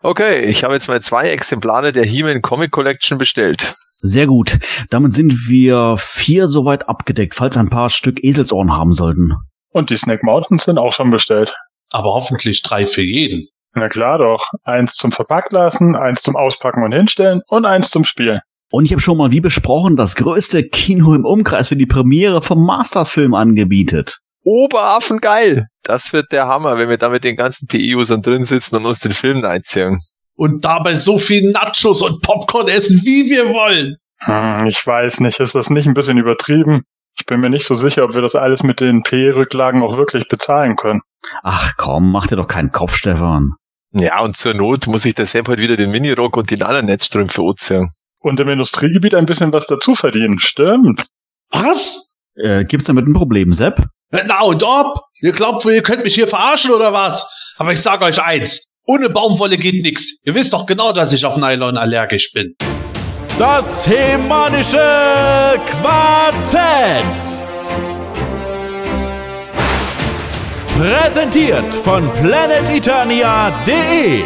Okay, ich habe jetzt mal zwei Exemplare der He-Man Comic Collection bestellt. Sehr gut. Damit sind wir vier soweit abgedeckt, falls ein paar Stück Eselsohren haben sollten. Und die Snack Mountains sind auch schon bestellt. Aber hoffentlich drei für jeden. Na klar doch. Eins zum Verpackt lassen, eins zum Auspacken und Hinstellen und eins zum Spielen. Und ich habe schon mal, wie besprochen, das größte Kino im Umkreis für die Premiere vom Masters-Film angebietet. Oberaffen geil. Das wird der Hammer, wenn wir da mit den ganzen PI-Usern drin sitzen und uns den Film einziehen. Und dabei so viel Nachos und Popcorn essen, wie wir wollen. Hm, ich weiß nicht, ist das nicht ein bisschen übertrieben? Ich bin mir nicht so sicher, ob wir das alles mit den P-Rücklagen auch wirklich bezahlen können. Ach komm, mach dir doch keinen Kopf, Stefan. Ja, und zur Not muss ich der Sepp heute wieder den Minirock und die Nana-Netzstrümpfe anziehen. Und im Industriegebiet ein bisschen was dazu verdienen, stimmt. Was? Äh, gibt's damit ein Problem, Sepp? Na und ob? Ihr glaubt wohl, ihr könnt mich hier verarschen oder was? Aber ich sag euch eins. Ohne Baumwolle geht nix. Ihr wisst doch genau, dass ich auf Nylon allergisch bin. Das hemanische Quartett. Präsentiert von planeteternia.de.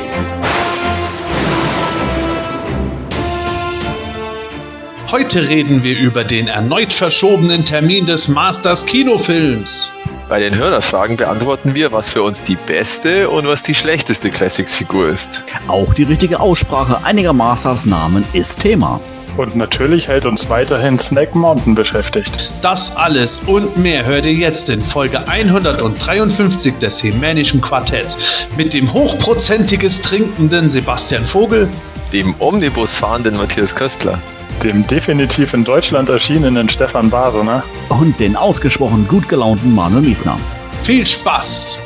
Heute reden wir über den erneut verschobenen Termin des Masters Kinofilms. Bei den Hörerfragen beantworten wir, was für uns die beste und was die schlechteste Classics-Figur ist. Auch die richtige Aussprache einiger Masters-Namen ist Thema. Und natürlich hält uns weiterhin Snack Mountain beschäftigt. Das alles und mehr hört ihr jetzt in Folge 153 des Hemänischen Quartetts mit dem hochprozentiges trinkenden Sebastian Vogel, Dem Omnibus fahrenden Matthias Köstler. Dem definitiv in Deutschland erschienenen Stefan Basener. Und den ausgesprochen gut gelaunten Manuel Miesner. Viel Spaß!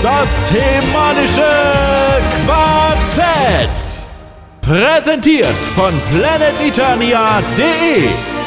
Das hemanische Quartett. Präsentiert von planeteternia.de.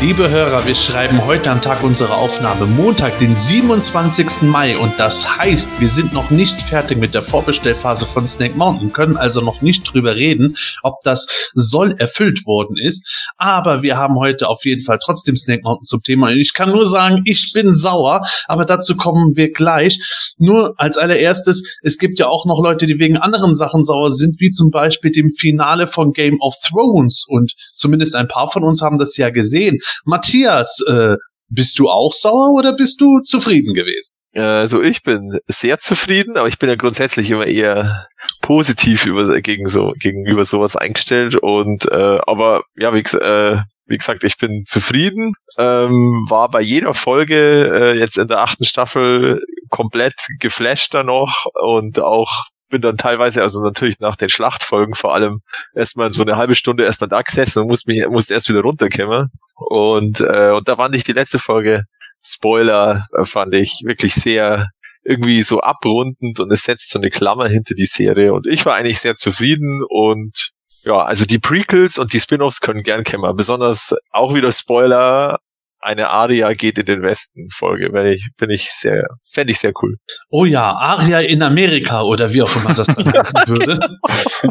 Liebe Hörer, wir schreiben heute am Tag unserer Aufnahme, Montag, den 27. Mai. Und das heißt, wir sind noch nicht fertig mit der Vorbestellphase von Snake Mountain, können also noch nicht drüber reden, ob das soll erfüllt worden ist. Aber wir haben heute auf jeden Fall trotzdem Snake Mountain zum Thema. Und ich kann nur sagen, ich bin sauer, aber dazu kommen wir gleich. Nur als allererstes, es gibt ja auch noch Leute, die wegen anderen Sachen sauer sind, wie zum Beispiel dem Finale von Game of Thrones. Und zumindest ein paar von uns haben das ja gesehen. Matthias, äh, bist du auch sauer oder bist du zufrieden gewesen? Also ich bin sehr zufrieden, aber ich bin ja grundsätzlich immer eher positiv über, gegen so, gegenüber sowas eingestellt und äh, aber ja, wie, äh, wie gesagt, ich bin zufrieden. Ähm, war bei jeder Folge äh, jetzt in der achten Staffel komplett geflasht dann noch und auch bin dann teilweise, also natürlich nach den Schlachtfolgen vor allem, erstmal so eine halbe Stunde erstmal da gesessen und musste mich, musste erst wieder runterkommen. Und, äh, und da fand ich die letzte Folge, Spoiler, äh, fand ich wirklich sehr irgendwie so abrundend und es setzt so eine Klammer hinter die Serie. Und ich war eigentlich sehr zufrieden und ja, also die Prequels und die Spin-offs können gern kommen, besonders auch wieder Spoiler, eine Aria geht in den Westen Folge, wenn ich, bin ich sehr, fände ich sehr cool. Oh ja, Aria in Amerika oder wie auch immer das dann heißen würde,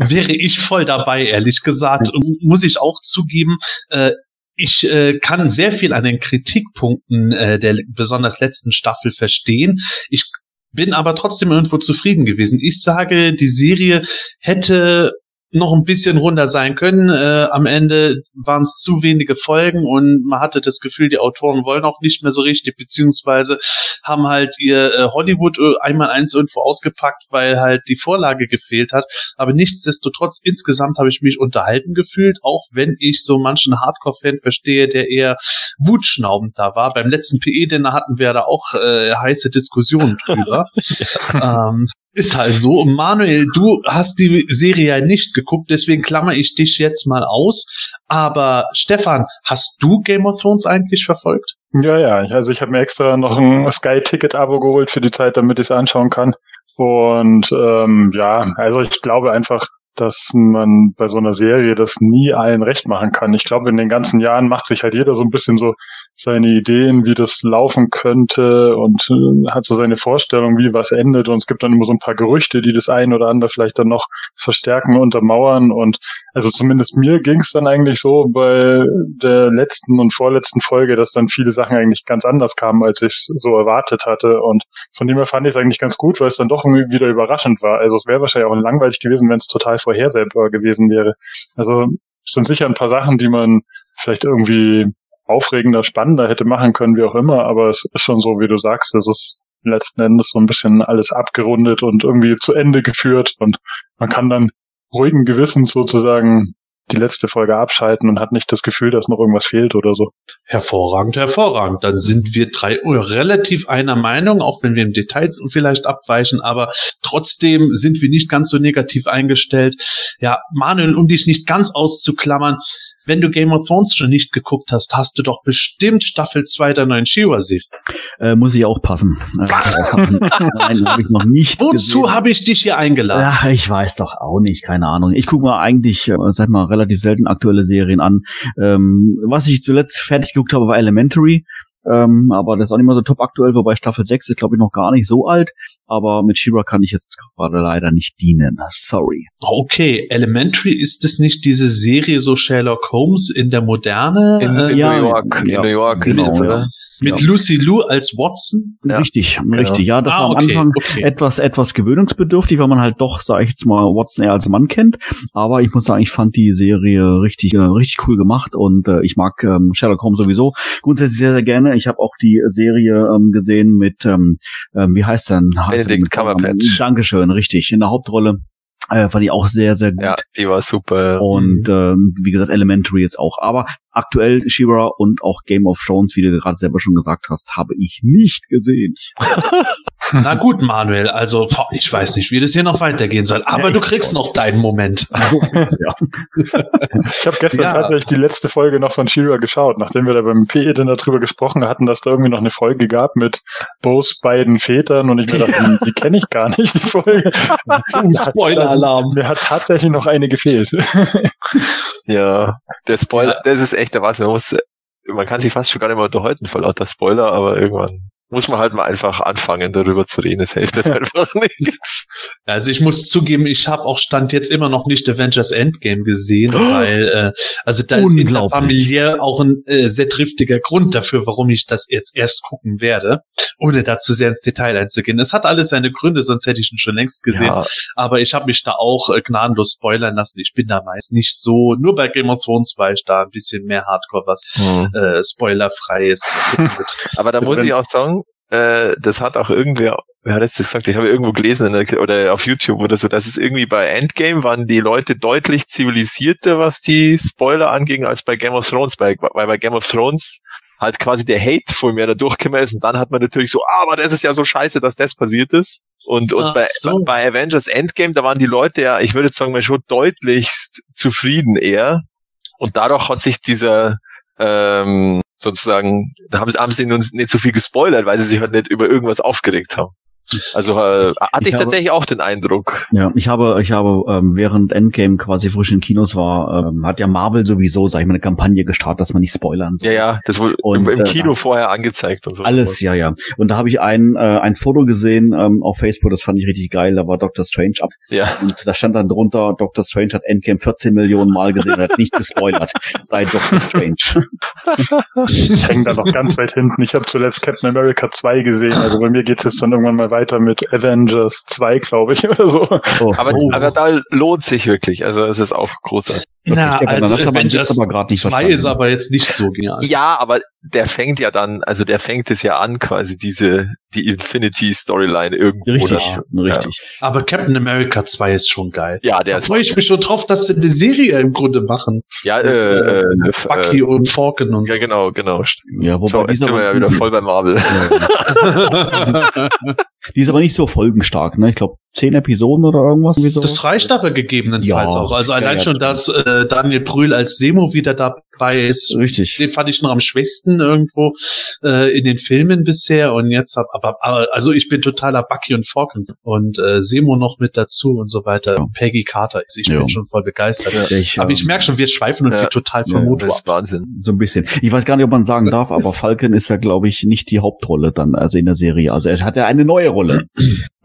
wäre ich voll dabei, ehrlich gesagt. Und muss ich auch zugeben, äh, ich äh, kann sehr viel an den Kritikpunkten äh, der besonders letzten Staffel verstehen. Ich bin aber trotzdem irgendwo zufrieden gewesen. Ich sage, die Serie hätte noch ein bisschen runder sein können. Äh, am Ende waren es zu wenige Folgen und man hatte das Gefühl, die Autoren wollen auch nicht mehr so richtig, beziehungsweise haben halt ihr äh, Hollywood äh, einmal eins irgendwo ausgepackt, weil halt die Vorlage gefehlt hat. Aber nichtsdestotrotz, insgesamt habe ich mich unterhalten gefühlt, auch wenn ich so manchen Hardcore-Fan verstehe, der eher wutschnaubend da war. Beim letzten PE-Dinner hatten wir da auch äh, heiße Diskussionen drüber. ähm, ist halt so. Manuel, du hast die Serie ja nicht geguckt, deswegen klammer ich dich jetzt mal aus. Aber Stefan, hast du Game of Thrones eigentlich verfolgt? Ja, ja, also ich habe mir extra noch ein Sky-Ticket-Abo geholt für die Zeit, damit ich es anschauen kann. Und ähm, ja, also ich glaube einfach, dass man bei so einer Serie das nie allen recht machen kann. Ich glaube, in den ganzen Jahren macht sich halt jeder so ein bisschen so seine Ideen, wie das laufen könnte und äh, hat so seine Vorstellung, wie was endet. Und es gibt dann immer so ein paar Gerüchte, die das ein oder andere vielleicht dann noch verstärken, untermauern. Und also zumindest mir ging es dann eigentlich so bei der letzten und vorletzten Folge, dass dann viele Sachen eigentlich ganz anders kamen, als ich so erwartet hatte. Und von dem her fand ich es eigentlich ganz gut, weil es dann doch wieder überraschend war. Also es wäre wahrscheinlich auch langweilig gewesen, wenn es total vorhersehbar gewesen wäre. Also es sind sicher ein paar Sachen, die man vielleicht irgendwie aufregender, spannender hätte machen können, wie auch immer, aber es ist schon so, wie du sagst, es ist letzten Endes so ein bisschen alles abgerundet und irgendwie zu Ende geführt und man kann dann ruhigen Gewissens sozusagen die letzte Folge abschalten und hat nicht das Gefühl, dass noch irgendwas fehlt oder so. Hervorragend, hervorragend. Dann sind wir drei relativ einer Meinung, auch wenn wir im Detail vielleicht abweichen, aber trotzdem sind wir nicht ganz so negativ eingestellt. Ja, Manuel, um dich nicht ganz auszuklammern, wenn du Game of Thrones schon nicht geguckt hast, hast du doch bestimmt Staffel 2 der neuen Shiva-Serie. Äh, muss ich auch passen. Äh, Nein, habe ich noch nicht Wozu habe ich dich hier eingeladen? Ach, ich weiß doch auch nicht, keine Ahnung. Ich gucke mir eigentlich, äh, sag mal, relativ selten aktuelle Serien an. Ähm, was ich zuletzt fertig geguckt habe, war Elementary. Ähm, aber das ist auch nicht mehr so top aktuell, wobei Staffel 6 ist, glaube ich, noch gar nicht so alt. Aber mit Shira kann ich jetzt gerade leider nicht dienen. Sorry. Okay, Elementary ist es nicht diese Serie so Sherlock Holmes in der Moderne? In, äh, in ja, New York. ja, in New York genau, ist es, ja. oder? Mit ja. Lucy Liu als Watson? Ja. Richtig, richtig. Ja, das Ah, war am okay, Anfang okay. etwas, etwas gewöhnungsbedürftig, weil man halt doch, sag ich jetzt mal, Watson eher als Mann kennt. Aber ich muss sagen, ich fand die Serie richtig, äh, richtig cool gemacht und äh, ich mag ähm, Sherlock Holmes sowieso grundsätzlich sehr, sehr gerne. Ich habe auch die Serie ähm, gesehen mit, ähm, ähm, wie heißt denn? Benedict Cumberbatch. Dankeschön, richtig. In der Hauptrolle. Äh, fand ich auch sehr, sehr gut. Ja, die war super. Und ähm, wie gesagt, Elementary jetzt auch. Aber aktuell She-Ra und auch Game of Thrones, wie du gerade selber schon gesagt hast, habe ich nicht gesehen. Na gut, Manuel, also boah, ich weiß nicht, wie das hier noch weitergehen soll, aber Ja, du kriegst noch deinen Moment. Ich habe gestern Ja. tatsächlich die letzte Folge noch von Shira geschaut, nachdem wir da beim PE dann darüber gesprochen hatten, dass da irgendwie noch eine Folge gab mit Bo's beiden Vätern und ich mir dachte, die, die kenne ich gar nicht, die Folge. Spoiler-Alarm. Mir hat tatsächlich noch eine gefehlt. Ja, der Spoiler, Ja. das ist echt der Wahnsinn. Man, muss, man kann sich fast schon gar nicht mehr unterhalten vor lauter Spoiler, aber irgendwann muss man halt mal einfach anfangen, darüber zu reden. Es hilft halt einfach nichts. Also ich muss zugeben, ich habe auch Stand jetzt immer noch nicht Avengers Endgame gesehen, weil äh, also da ist interfamiliär auch ein äh, sehr triftiger Grund dafür, warum ich das jetzt erst gucken werde, ohne dazu sehr ins Detail einzugehen. Es hat alles seine Gründe, sonst hätte ich ihn schon längst gesehen. Ja, Aber ich habe mich da auch äh, gnadenlos spoilern lassen. Ich bin da meist nicht so, nur bei Game of Thrones war ich da ein bisschen mehr Hardcore, was hm. äh, spoilerfreies. Aber da muss ich auch sagen, äh, das hat auch irgendwer, wer hat jetzt das gesagt? Ich habe irgendwo gelesen der, oder auf YouTube oder so, dass es irgendwie bei Endgame waren die Leute deutlich zivilisierter, was die Spoiler anging, als bei Game of Thrones, bei, weil bei Game of Thrones halt quasi der Hate voll mehr da durchgekommen ist und dann hat man natürlich so, ah, aber das ist ja so scheiße, dass das passiert ist. Und, und bei, so. bei Avengers Endgame, da waren die Leute ja, ich würde jetzt sagen, mal schon deutlichst zufrieden eher. Und dadurch hat sich dieser, ähm, sozusagen, da haben, haben sie nicht so viel gespoilert, weil sie sich halt nicht über irgendwas aufgeregt haben. Also äh, hatte ich, ich habe- tatsächlich auch den Eindruck. Ja, ich habe, ich habe, ähm, während Endgame quasi frisch in Kinos war, ähm, hat ja Marvel sowieso, sag ich mal, eine Kampagne gestartet, dass man nicht spoilern soll. Ja, ja, das wurde Und, im, im äh, Kino vorher angezeigt und so. Alles, ja, ja. Und da habe ich ein, äh, ein Foto gesehen ähm, auf Facebook, das fand ich richtig geil, da war Doctor Strange ab. Ja. Und da stand dann drunter, Doctor Strange hat Endgame 14 Millionen Mal gesehen, und hat nicht gespoilert. Sei Doctor Strange. Ich hänge da noch ganz weit hinten. Ich habe zuletzt Captain America 2 gesehen. Also bei mir geht es jetzt dann irgendwann mal weiter mit Avengers 2, glaube ich, oder so. Oh, Aber, oh. aber da lohnt sich wirklich. Also es ist auch großartig. Na, Stefan, also Avengers aber grad nicht 2 verstanden. ist aber jetzt nicht so genial. Ja, aber der fängt ja dann, also der fängt es ja an, quasi diese, die Infinity-Storyline irgendwo. Richtig, dazu. richtig. Aber Captain America 2 ist schon geil. Ja, der Da ist, freue ich mich schon drauf, dass sie eine Serie im Grunde machen. ja, äh, äh, Bucky äh, und Falcon und so. ja, genau, genau. Ja, wobei So, jetzt dieser sind wir ja wieder voll bei Marvel. Die ist aber nicht so folgenstark, ne? Ich glaube, zehn Episoden oder irgendwas. So. Das reicht aber gegebenenfalls Ja. auch. Also allein ja, schon, dass äh, Daniel Brühl als Semo wieder dabei 3 ist, Richtig. den fand ich noch am schwächsten irgendwo äh, in den Filmen bisher und jetzt hab, aber, aber also ich bin totaler Bucky und Falcon und äh, Semo noch mit dazu und so weiter. Ja. Peggy Carter, also ich Ja. bin schon voll begeistert. Ich, Aber ich ähm, merke schon, wir schweifen uns Ja. hier total Ja, vom Motor Das ab. ist Wahnsinn. so ein bisschen. Ich weiß gar nicht, ob man sagen darf, aber Falcon ist ja, glaube ich, nicht die Hauptrolle dann, also in der Serie. Also er hat ja eine neue Rolle.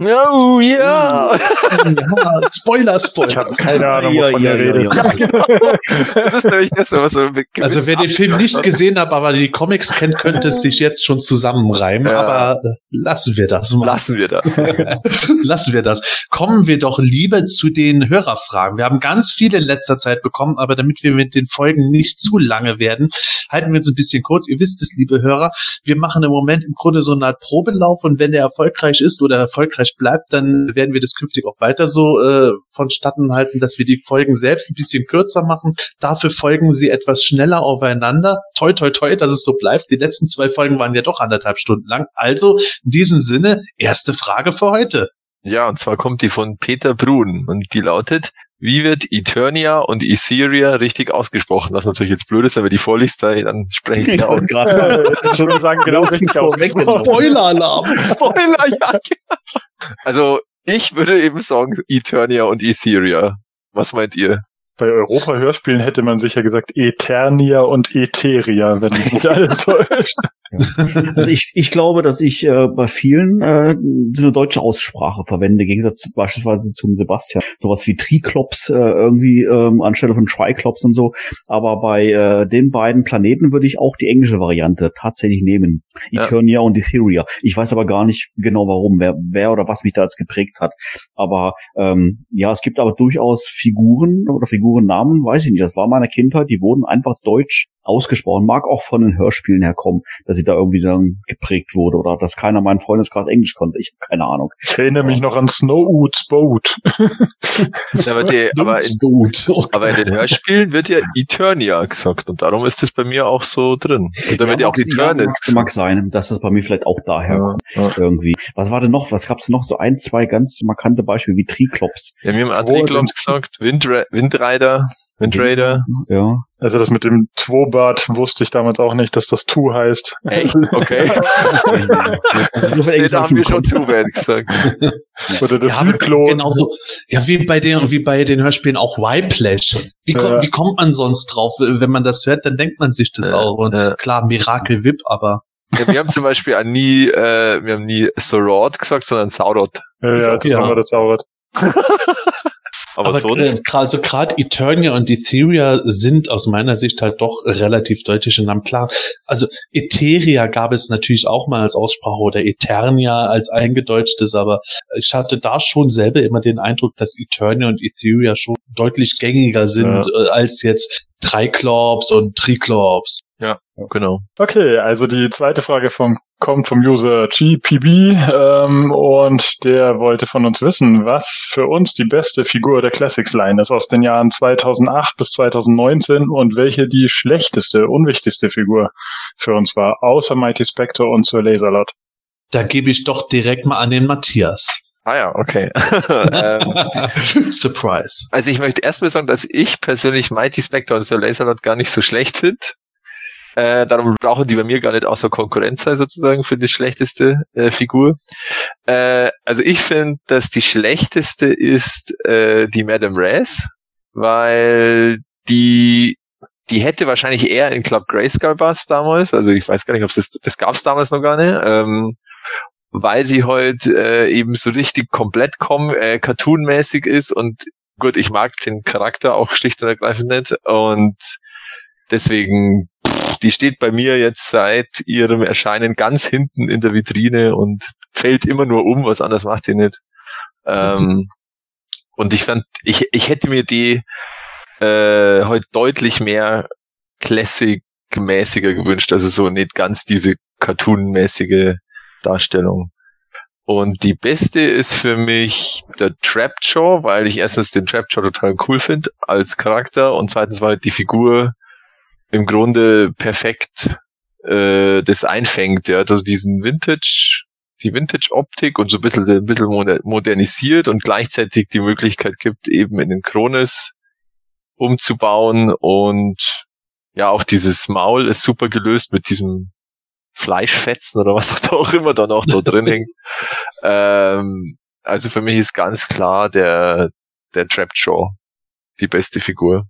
Oh, ja. Ja, Spoiler, Ich Spoiler. habe keine Ahnung, Ja, wovon ja, ihr ja, redet. ja. Das ist nämlich das, was so Also wer den Film nicht gesehen hat, aber die Comics kennt, könnte es sich jetzt schon zusammenreimen. Ja. Aber äh, lassen wir das mal. Lassen wir das. Lassen wir das. Kommen wir doch lieber zu den Hörerfragen. Wir haben ganz viele in letzter Zeit bekommen, aber damit wir mit den Folgen nicht zu lange werden, halten wir uns ein bisschen kurz. Ihr wisst es, liebe Hörer, wir machen im Moment im Grunde so eine Art Probelauf und wenn der erfolgreich ist oder erfolgreich bleibt, dann werden wir das künftig auch weiter so äh, vonstatten halten, dass wir die Folgen selbst ein bisschen kürzer machen. Dafür folgen sie etwas schneller aufeinander. Toi, toi, toi, dass es so bleibt. Die letzten zwei Folgen waren ja doch anderthalb Stunden lang. Also in diesem Sinne, erste Frage für heute. Ja, und zwar kommt die von Peter Brun und die lautet, wie wird Eternia und Etheria richtig ausgesprochen? Was natürlich jetzt blöd ist, wenn wir die vorliest, weil dann spreche ich wollte aus. gerade Ich würde sagen, genau richtig ausgesprochen. Spoiler-Alarm. Spoiler, ja. Also, ich würde eben sagen Eternia und Etheria. Was meint ihr? Bei Europa-Hörspielen hätte man sicher gesagt Eternia und Etheria, wenn mich nicht alles täuscht. Also ich, ich glaube, dass ich äh, bei vielen äh, so eine deutsche Aussprache verwende, im Gegensatz zu, beispielsweise zum Sebastian. Sowas wie Triklops äh, irgendwie ähm, anstelle von Triklops und so. Aber bei äh, den beiden Planeten würde ich auch die englische Variante tatsächlich nehmen. Ja. Eternia und Etheria. Ich weiß aber gar nicht genau warum, wer, wer oder was mich da jetzt geprägt hat. Aber ähm, ja, es gibt aber durchaus Figuren oder Figurennamen, weiß ich nicht. Das war meiner Kindheit, die wurden einfach deutsch ausgesprochen. Mag auch von den Hörspielen herkommen, dass sie da irgendwie dann geprägt wurde oder dass keiner meinen Freundeskreis Englisch konnte. Ich habe keine Ahnung. Ich erinnere mich noch an Snowoots Boat. Aber, die, aber, in, aber in den Hörspielen wird ja Eternia gesagt und darum ist es bei mir auch so drin. Und da wird ja auch mag, gesagt. mag sein, dass das bei mir vielleicht auch daher kommt. Ja. Irgendwie. Was war denn noch? Was gab's noch? So ein, zwei ganz markante Beispiele wie Triklops. Ja, wir haben Adriklops gesagt, Windra Windrider, Windrader. Ja. Also das mit dem Twobart wusste ich damals auch nicht, dass das Tu heißt. Echt? Okay. nee, da haben wir schon weit gesagt. Oder das Ja, Zyklon. genauso, ja, wie bei den, wie bei den Hörspielen auch Whiplash. Wie, kommt, Ja. wie kommt man sonst drauf? Wenn man das hört, dann denkt man sich das Ja, auch. Und ja. klar, Miracle Whip, aber Ja, wir haben zum Beispiel auch nie, äh, wir haben nie Sorod gesagt, sondern Saurod. Ja, ja, das Ja. haben wir das Saurat. Aber, sonst, äh, also gerade Eternia und Etheria sind aus meiner Sicht halt doch relativ deutliche Namen. Klar, also Etheria gab es natürlich auch mal als Aussprache oder Eternia als eingedeutschtes, aber ich hatte da schon selber immer den Eindruck, dass Eternia und Etheria schon deutlich gängiger sind äh, als jetzt Triclops und Triclops. genau. Okay, also die zweite Frage vom, kommt vom User GPB ähm, und der wollte von uns wissen, was für uns die beste Figur der Classics Line ist aus den Jahren 2008 bis 2019 und welche die schlechteste, unwichtigste Figur für uns war, außer Mighty Spectre und Sir Laserlot. Da gebe ich doch direkt mal an den Matthias. Ah ja, okay. ähm, Surprise. also ich möchte erstmal sagen, dass ich persönlich Mighty Spectre und Sir Laserlot gar nicht so schlecht finde. Äh, darum brauchen die bei mir gar nicht außer Konkurrenz sein, sozusagen, für die schlechteste äh, Figur. Äh, also ich finde, dass die schlechteste ist äh, die Madame Raz, weil die die hätte wahrscheinlich eher in Club Grayskull Bus damals, also ich weiß gar nicht, ob das, das gab's damals noch gar nicht, ähm, weil sie heute äh, eben so richtig komplett kom äh, cartoonmäßig ist und gut, ich mag den Charakter auch schlicht und ergreifend nicht und deswegen, die steht bei mir jetzt seit ihrem Erscheinen ganz hinten in der Vitrine und fällt immer nur um, was anderes macht die nicht. Ähm, und ich fand, ich, ich hätte mir die äh, heute deutlich mehr Classic-mäßiger gewünscht, also so nicht ganz diese Cartoon-mäßige Darstellung. Und die beste ist für mich der Trapjaw, weil ich erstens den Trapjaw total cool finde als Charakter und zweitens war halt die Figur im Grunde perfekt äh, das einfängt. Hat also diesen Vintage, die Vintage-Optik und so ein bisschen, ein bisschen moder- modernisiert und gleichzeitig die Möglichkeit gibt, eben in den Kronis umzubauen und ja, auch dieses Maul ist super gelöst mit diesem Fleischfetzen oder was auch immer dann auch da drin hängt. Ähm, also für mich ist ganz klar der, der Trapjaw die beste Figur.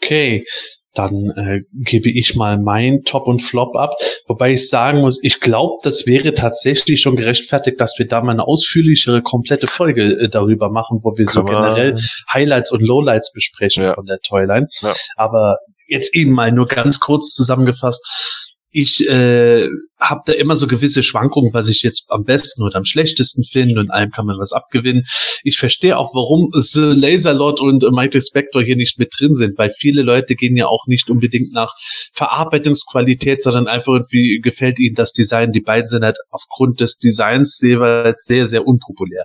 Okay, dann äh, gebe ich mal mein Top und Flop ab. Wobei ich sagen muss, ich glaube, das wäre tatsächlich schon gerechtfertigt, dass wir da mal eine ausführlichere, komplette Folge äh, darüber machen, wo wir Kann so generell Highlights und Lowlights besprechen ja. von der Toyline. Ja. Aber jetzt eben mal nur ganz kurz zusammengefasst ich äh, habe da immer so gewisse Schwankungen, was ich jetzt am besten oder am schlechtesten finde und allem kann man was abgewinnen. Ich verstehe auch, warum The Laserlord und Mighty Spectre hier nicht mit drin sind, weil viele Leute gehen ja auch nicht unbedingt nach Verarbeitungsqualität, sondern einfach irgendwie gefällt ihnen das Design. Die beiden sind halt aufgrund des Designs jeweils sehr, sehr unpopulär.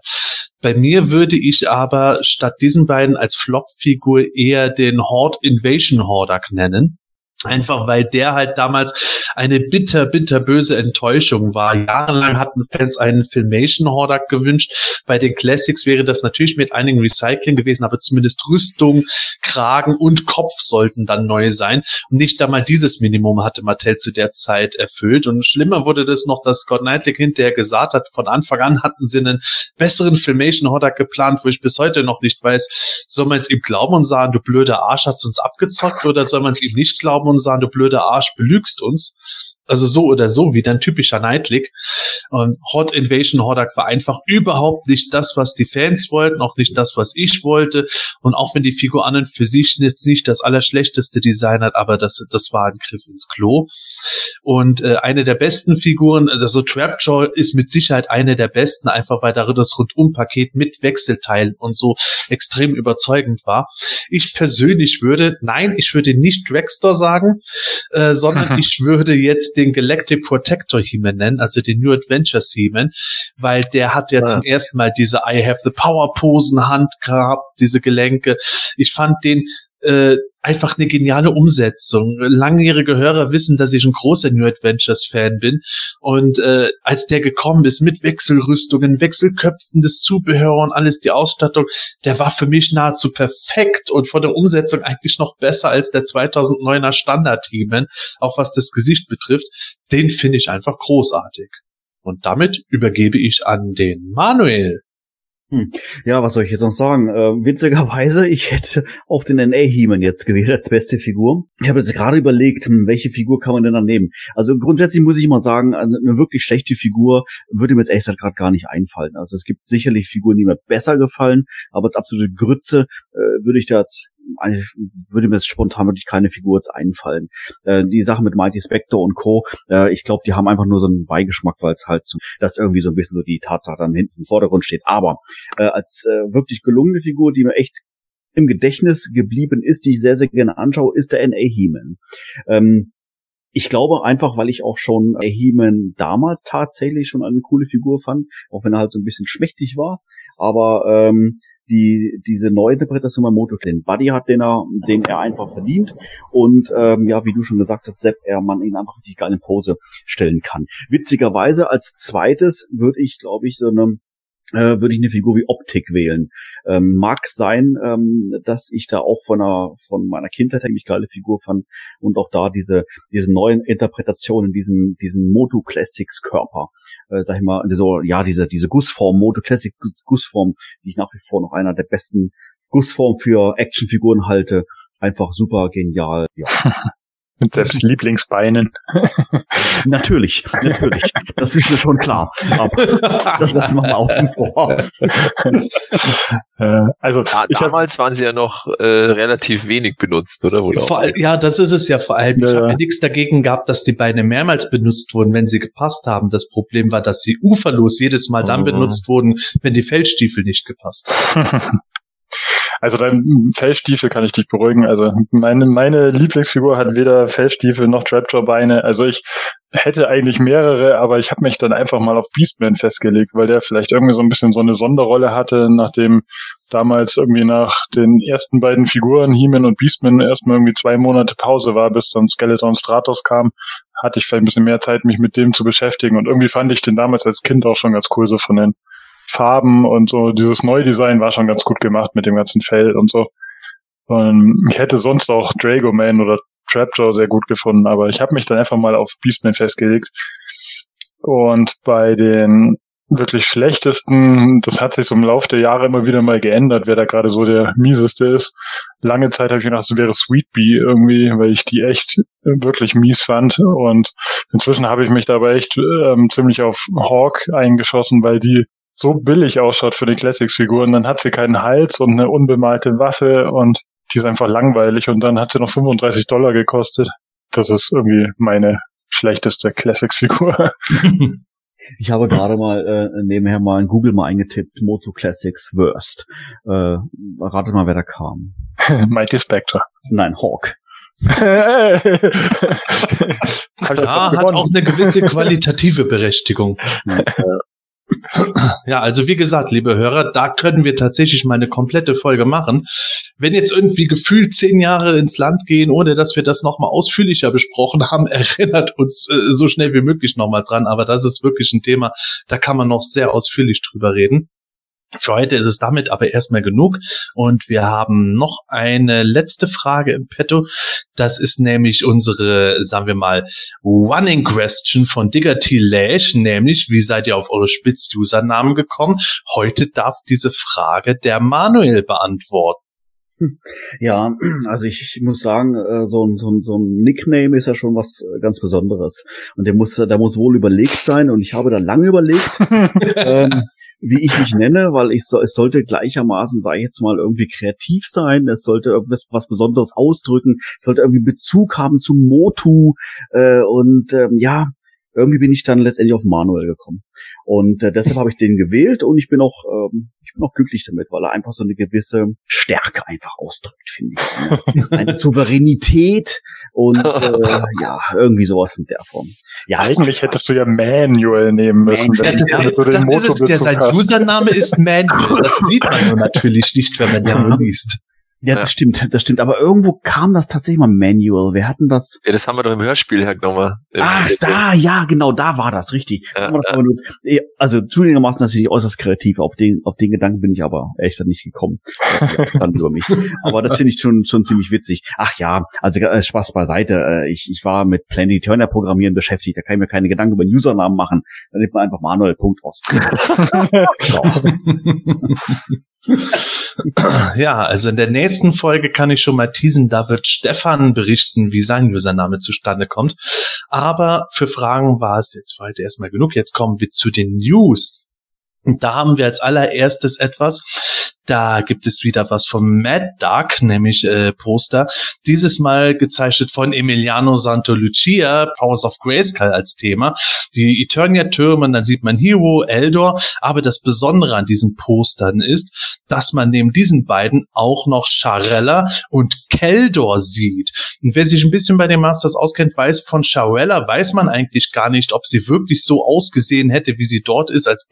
Bei mir würde ich aber statt diesen beiden als Flop-Figur eher den Horde Invasion Hordak nennen Einfach weil der halt damals eine bitter, bitter böse Enttäuschung war. Jahrelang hatten Fans einen Filmation Hordak gewünscht. Bei den Classics wäre das natürlich mit einigen Recycling gewesen, aber zumindest Rüstung, Kragen und Kopf sollten dann neu sein. Und nicht einmal dieses Minimum hatte Mattel zu der Zeit erfüllt. Und schlimmer wurde das noch, dass Scott Knightley hinterher gesagt hat, von Anfang an hatten sie einen besseren Filmation Hordak geplant, wo ich bis heute noch nicht weiß, soll man es ihm glauben und sagen, du blöder Arsch, hast uns abgezockt oder soll man es ihm nicht glauben und sagen, du blöder Arsch, belügst uns. Also so oder so, wie dein typischer Nightlick. Und Hot Invasion Hordak war einfach überhaupt nicht das, was die Fans wollten, auch nicht das, was ich wollte. Und auch wenn die Figur an und für sich jetzt nicht das allerschlechteste Design hat, aber das, das war ein Griff ins Klo. Und äh, eine der besten Figuren, also Trapjaw ist mit Sicherheit eine der besten, einfach weil darin das Rundumpaket mit Wechselteilen und so extrem überzeugend war. Ich persönlich würde, nein, ich würde nicht Dragster sagen, äh, sondern ich würde jetzt den Galactic Protector He-Man nennen, also den New Adventures He-Man, weil der hat ja, ja zum ersten Mal diese I have the Power Posen Hand gehabt, diese Gelenke. Ich fand den äh, einfach eine geniale Umsetzung. Langjährige Hörer wissen, dass ich ein großer New Adventures Fan bin. Und äh, als der gekommen ist mit Wechselrüstungen, Wechselköpfen, das Zubehör und alles, die Ausstattung, der war für mich nahezu perfekt und von der Umsetzung eigentlich noch besser als der 2009er Standard-Teamen, auch was das Gesicht betrifft. Den finde ich einfach großartig. Und damit übergebe ich an den Manuel. Hm. Ja, was soll ich jetzt noch sagen? Äh, witzigerweise, ich hätte auch den NA-Heman jetzt gewählt als beste Figur. Ich habe jetzt gerade überlegt, hm, welche Figur kann man denn dann nehmen? Also grundsätzlich muss ich mal sagen, eine wirklich schlechte Figur würde mir jetzt echt gerade gar nicht einfallen. Also es gibt sicherlich Figuren, die mir besser gefallen, aber als absolute Grütze äh, würde ich da jetzt würde mir spontan wirklich keine Figur jetzt einfallen. Äh, die Sache mit Mighty Spectre und Co., äh, ich glaube, die haben einfach nur so einen Beigeschmack, weil es halt so, dass irgendwie so ein bisschen so die Tatsache dann hinten im Vordergrund steht. Aber äh, als äh, wirklich gelungene Figur, die mir echt im Gedächtnis geblieben ist, die ich sehr, sehr gerne anschaue, ist der N.A. Heeman. Ähm, ich glaube einfach, weil ich auch schon He-Man damals tatsächlich schon eine coole Figur fand, auch wenn er halt so ein bisschen schmächtig war. Aber ähm, die diese Neuinterpretation bei Moto den Buddy hat, den er, den er einfach verdient und ähm, ja, wie du schon gesagt hast, Sepp, er man ihn einfach richtig geil in Pose stellen kann. Witzigerweise als zweites würde ich, glaube ich, so eine äh, würde ich eine Figur wie Optik wählen. Ähm, mag sein, ähm, dass ich da auch von einer, von meiner Kindheit eigentlich geile Figur fand und auch da diese, diese neuen Interpretationen, diesen, diesen Moto Classics Körper, äh, sag ich mal, so, ja, diese, diese Gussform, Moto Classic Gussform, die ich nach wie vor noch einer der besten Gussformen für Actionfiguren halte. Einfach super genial. Ja. Mit selbst Lieblingsbeinen. natürlich, natürlich. Das ist mir schon klar. Aber das lassen wir mal außen vor. Äh, also ja, damals waren sie ja noch äh, relativ wenig benutzt, oder? Vor, ja, das ist es ja vor allem. Ich ja, habe ja nichts dagegen gehabt, dass die Beine mehrmals benutzt wurden, wenn sie gepasst haben. Das Problem war, dass sie uferlos jedes Mal dann mhm. benutzt wurden, wenn die Feldstiefel nicht gepasst haben. Also dein Fellstiefel kann ich dich beruhigen. Also meine, meine Lieblingsfigur hat weder Fellstiefel noch Trapjaw-Beine. Also ich hätte eigentlich mehrere, aber ich habe mich dann einfach mal auf Beastman festgelegt, weil der vielleicht irgendwie so ein bisschen so eine Sonderrolle hatte, nachdem damals irgendwie nach den ersten beiden Figuren, He-Man und Beastman, erstmal irgendwie zwei Monate Pause war, bis dann Skeleton Stratos kam, hatte ich vielleicht ein bisschen mehr Zeit, mich mit dem zu beschäftigen. Und irgendwie fand ich den damals als Kind auch schon ganz cool, so von den Farben und so. Dieses Neudesign war schon ganz gut gemacht mit dem ganzen Fell und so. Und ich hätte sonst auch Drago Man oder Trapjaw sehr gut gefunden, aber ich habe mich dann einfach mal auf Beastman festgelegt. Und bei den wirklich schlechtesten, das hat sich so im Laufe der Jahre immer wieder mal geändert, wer da gerade so der mieseste ist. Lange Zeit habe ich gedacht, es wäre Sweet Bee irgendwie, weil ich die echt wirklich mies fand. Und inzwischen habe ich mich dabei echt ähm, ziemlich auf Hawk eingeschossen, weil die so billig ausschaut für die Classics-Figuren. Dann hat sie keinen Hals und eine unbemalte Waffe und die ist einfach langweilig und dann hat sie noch 35 Dollar gekostet. Das ist irgendwie meine schlechteste Classics-Figur. Ich habe gerade mal äh, nebenher mal in Google mal eingetippt, Moto Classics Worst. Äh, rate mal, wer da kam. Mighty Spectre. Nein, Hawk. Hab ich Ja, etwas hat auch eine gewisse qualitative Berechtigung. Äh, Ja, also wie gesagt, liebe Hörer, da können wir tatsächlich mal eine komplette Folge machen. Wenn jetzt irgendwie gefühlt zehn Jahre ins Land gehen, ohne dass wir das nochmal ausführlicher besprochen haben, erinnert uns äh, so schnell wie möglich nochmal dran. Aber das ist wirklich ein Thema, da kann man noch sehr ausführlich drüber reden. Für heute ist es damit aber erstmal genug und wir haben noch eine letzte Frage im Petto. Das ist nämlich unsere, sagen wir mal, Running Question von Digger T. Lash, nämlich, wie seid ihr auf eure Spitz-Usernamen gekommen? Heute darf diese Frage der Manuel beantworten. Ja, also ich, ich muss sagen, äh, so ein, so, ein, so ein Nickname ist ja schon was äh, ganz Besonderes. Und der muss, der muss wohl überlegt sein. Und ich habe da lange überlegt, ähm, wie ich mich nenne, weil ich so, es sollte gleichermaßen, sage ich jetzt mal, irgendwie kreativ sein. Es sollte irgendwas was Besonderes ausdrücken. Es sollte irgendwie Bezug haben zu Motu. Äh, und ähm, ja, irgendwie bin ich dann letztendlich auf Manuel gekommen. Und äh, deshalb habe ich den gewählt und ich bin auch, ähm, ich bin auch glücklich damit, weil er einfach so eine gewisse Stärke einfach ausdrückt, finde ich. Eine, Souveränität und äh, ja, irgendwie sowas in der Form. Ja, Eigentlich hättest du ja Manuel nehmen müssen. Manuel. wenn Ja, du das, den das ist es, der, sein. Username ist Manuel. Das sieht man natürlich nicht, wenn man den nur liest. Ja, das Ja. stimmt, das stimmt. Aber irgendwo kam das tatsächlich mal Manual. Wir hatten das. Ja, das haben wir doch im Hörspiel hergenommen. Im- Ach, da, ja, genau, da war das, richtig. Ja. Eh, Also zugegebenermaßen natürlich äußerst kreativ. Auf den, auf den Gedanken bin ich aber ehrlich gesagt nicht gekommen. Dann über mich. Aber das finde ich schon, schon ziemlich witzig. Ach ja, also äh, Spaß beiseite. Äh, Ich, ich war mit Planet Turner Programmieren beschäftigt. Da kann ich mir keine Gedanken über den Usernamen machen. Dann nimmt man einfach Manuel Punkt aus. Ja, also in der nächsten Folge kann ich schon mal teasen, da wird Stefan berichten, wie sein Username zustande kommt. Aber für Fragen war es jetzt heute erstmal genug. Jetzt kommen wir zu den News. Und da haben wir als allererstes etwas. Da gibt es wieder was vom Mad Dark, nämlich äh, Poster. Dieses Mal gezeichnet von Emiliano Santolucia, Powers of Grayskull als Thema. Die Eternia-Türme, dann sieht man Hero, Eldor. Aber das Besondere an diesen Postern ist, dass man neben diesen beiden auch noch Charella und Keldor sieht. Und wer sich ein bisschen bei den Masters auskennt, weiß von Charella, weiß man eigentlich gar nicht, ob sie wirklich so ausgesehen hätte, wie sie dort ist, als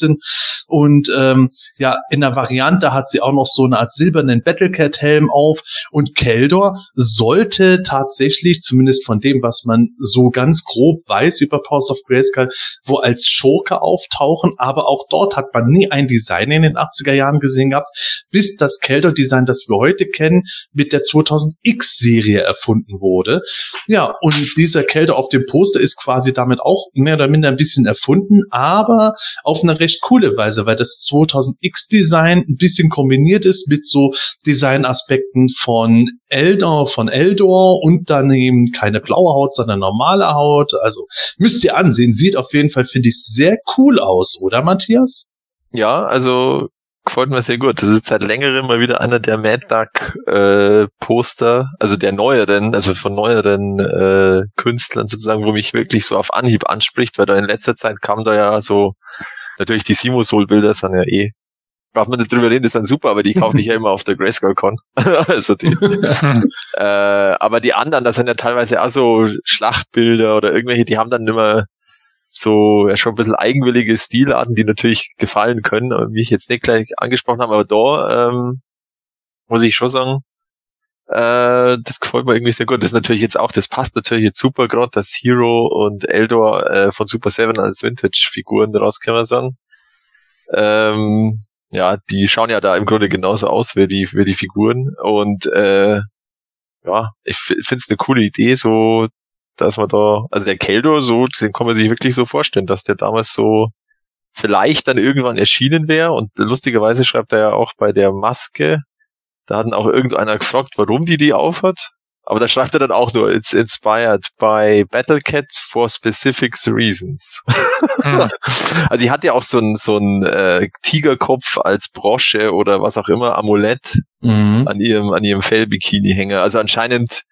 Bogenschützin. Und ähm, ja, in der Variante hat sie auch noch so eine Art silbernen Battlecat-Helm auf. Und Keldor sollte tatsächlich, zumindest von dem, was man so ganz grob weiß über Powers of Grayskull, wo als Schurke auftauchen, aber auch dort hat man nie ein Design in den 80er Jahren gesehen gehabt, bis das Keldor-Design, das wir heute kennen, mit der 2000X-Serie erfunden wurde. Ja, und dieser Keldor auf dem Poster ist quasi damit auch mehr oder minder ein bisschen erfunden, aber auf recht coole Weise, weil das 2000X-Design ein bisschen kombiniert ist mit so Designaspekten von Eldor, von Eldor und daneben keine blaue Haut, sondern normale Haut. Also müsst ihr ansehen. Sieht auf jeden Fall, finde ich, sehr cool aus, oder Matthias? Ja, also gefällt mir sehr gut. Das ist seit längerem mal wieder einer der Mad Duck äh, Poster, also der neueren, also von neueren äh, Künstlern sozusagen, wo mich wirklich so auf Anhieb anspricht, weil da in letzter Zeit kam da ja so, natürlich die Simosol-Bilder sind ja eh, braucht man nicht drüber reden, die sind super, aber die kaufe ich ja immer auf der Grayskull Con. also die, äh, aber die anderen, das sind ja teilweise auch so Schlachtbilder oder irgendwelche, die haben dann immer so ja schon ein bisschen eigenwillige Stilarten, die natürlich gefallen können, wie ich jetzt nicht gleich angesprochen habe, aber da ähm, muss ich schon sagen, äh, das gefällt mir irgendwie sehr gut. Das ist natürlich jetzt auch, das passt natürlich jetzt super gerade, dass Hero und Eldor äh, von Super Seven als Vintage-Figuren rauskommen sind. Ähm, ja, die schauen ja da im Grunde genauso aus wie die, wie die Figuren und äh, ja, ich finde es eine coole Idee, so, dass man da, also der Keldo, so, den kann man sich wirklich so vorstellen, dass der damals so vielleicht dann irgendwann erschienen wäre. Und lustigerweise schreibt er ja auch bei der Maske, da hat auch irgendeiner gefragt, warum die die aufhat. Aber da schreibt er dann auch nur, it's inspired by Battlecat for specific reasons. Hm. also sie hat ja auch so ein, so ein äh, Tigerkopf als Brosche oder was auch immer, Amulett mhm. an ihrem, an ihrem Fellbikini hänge. Also anscheinend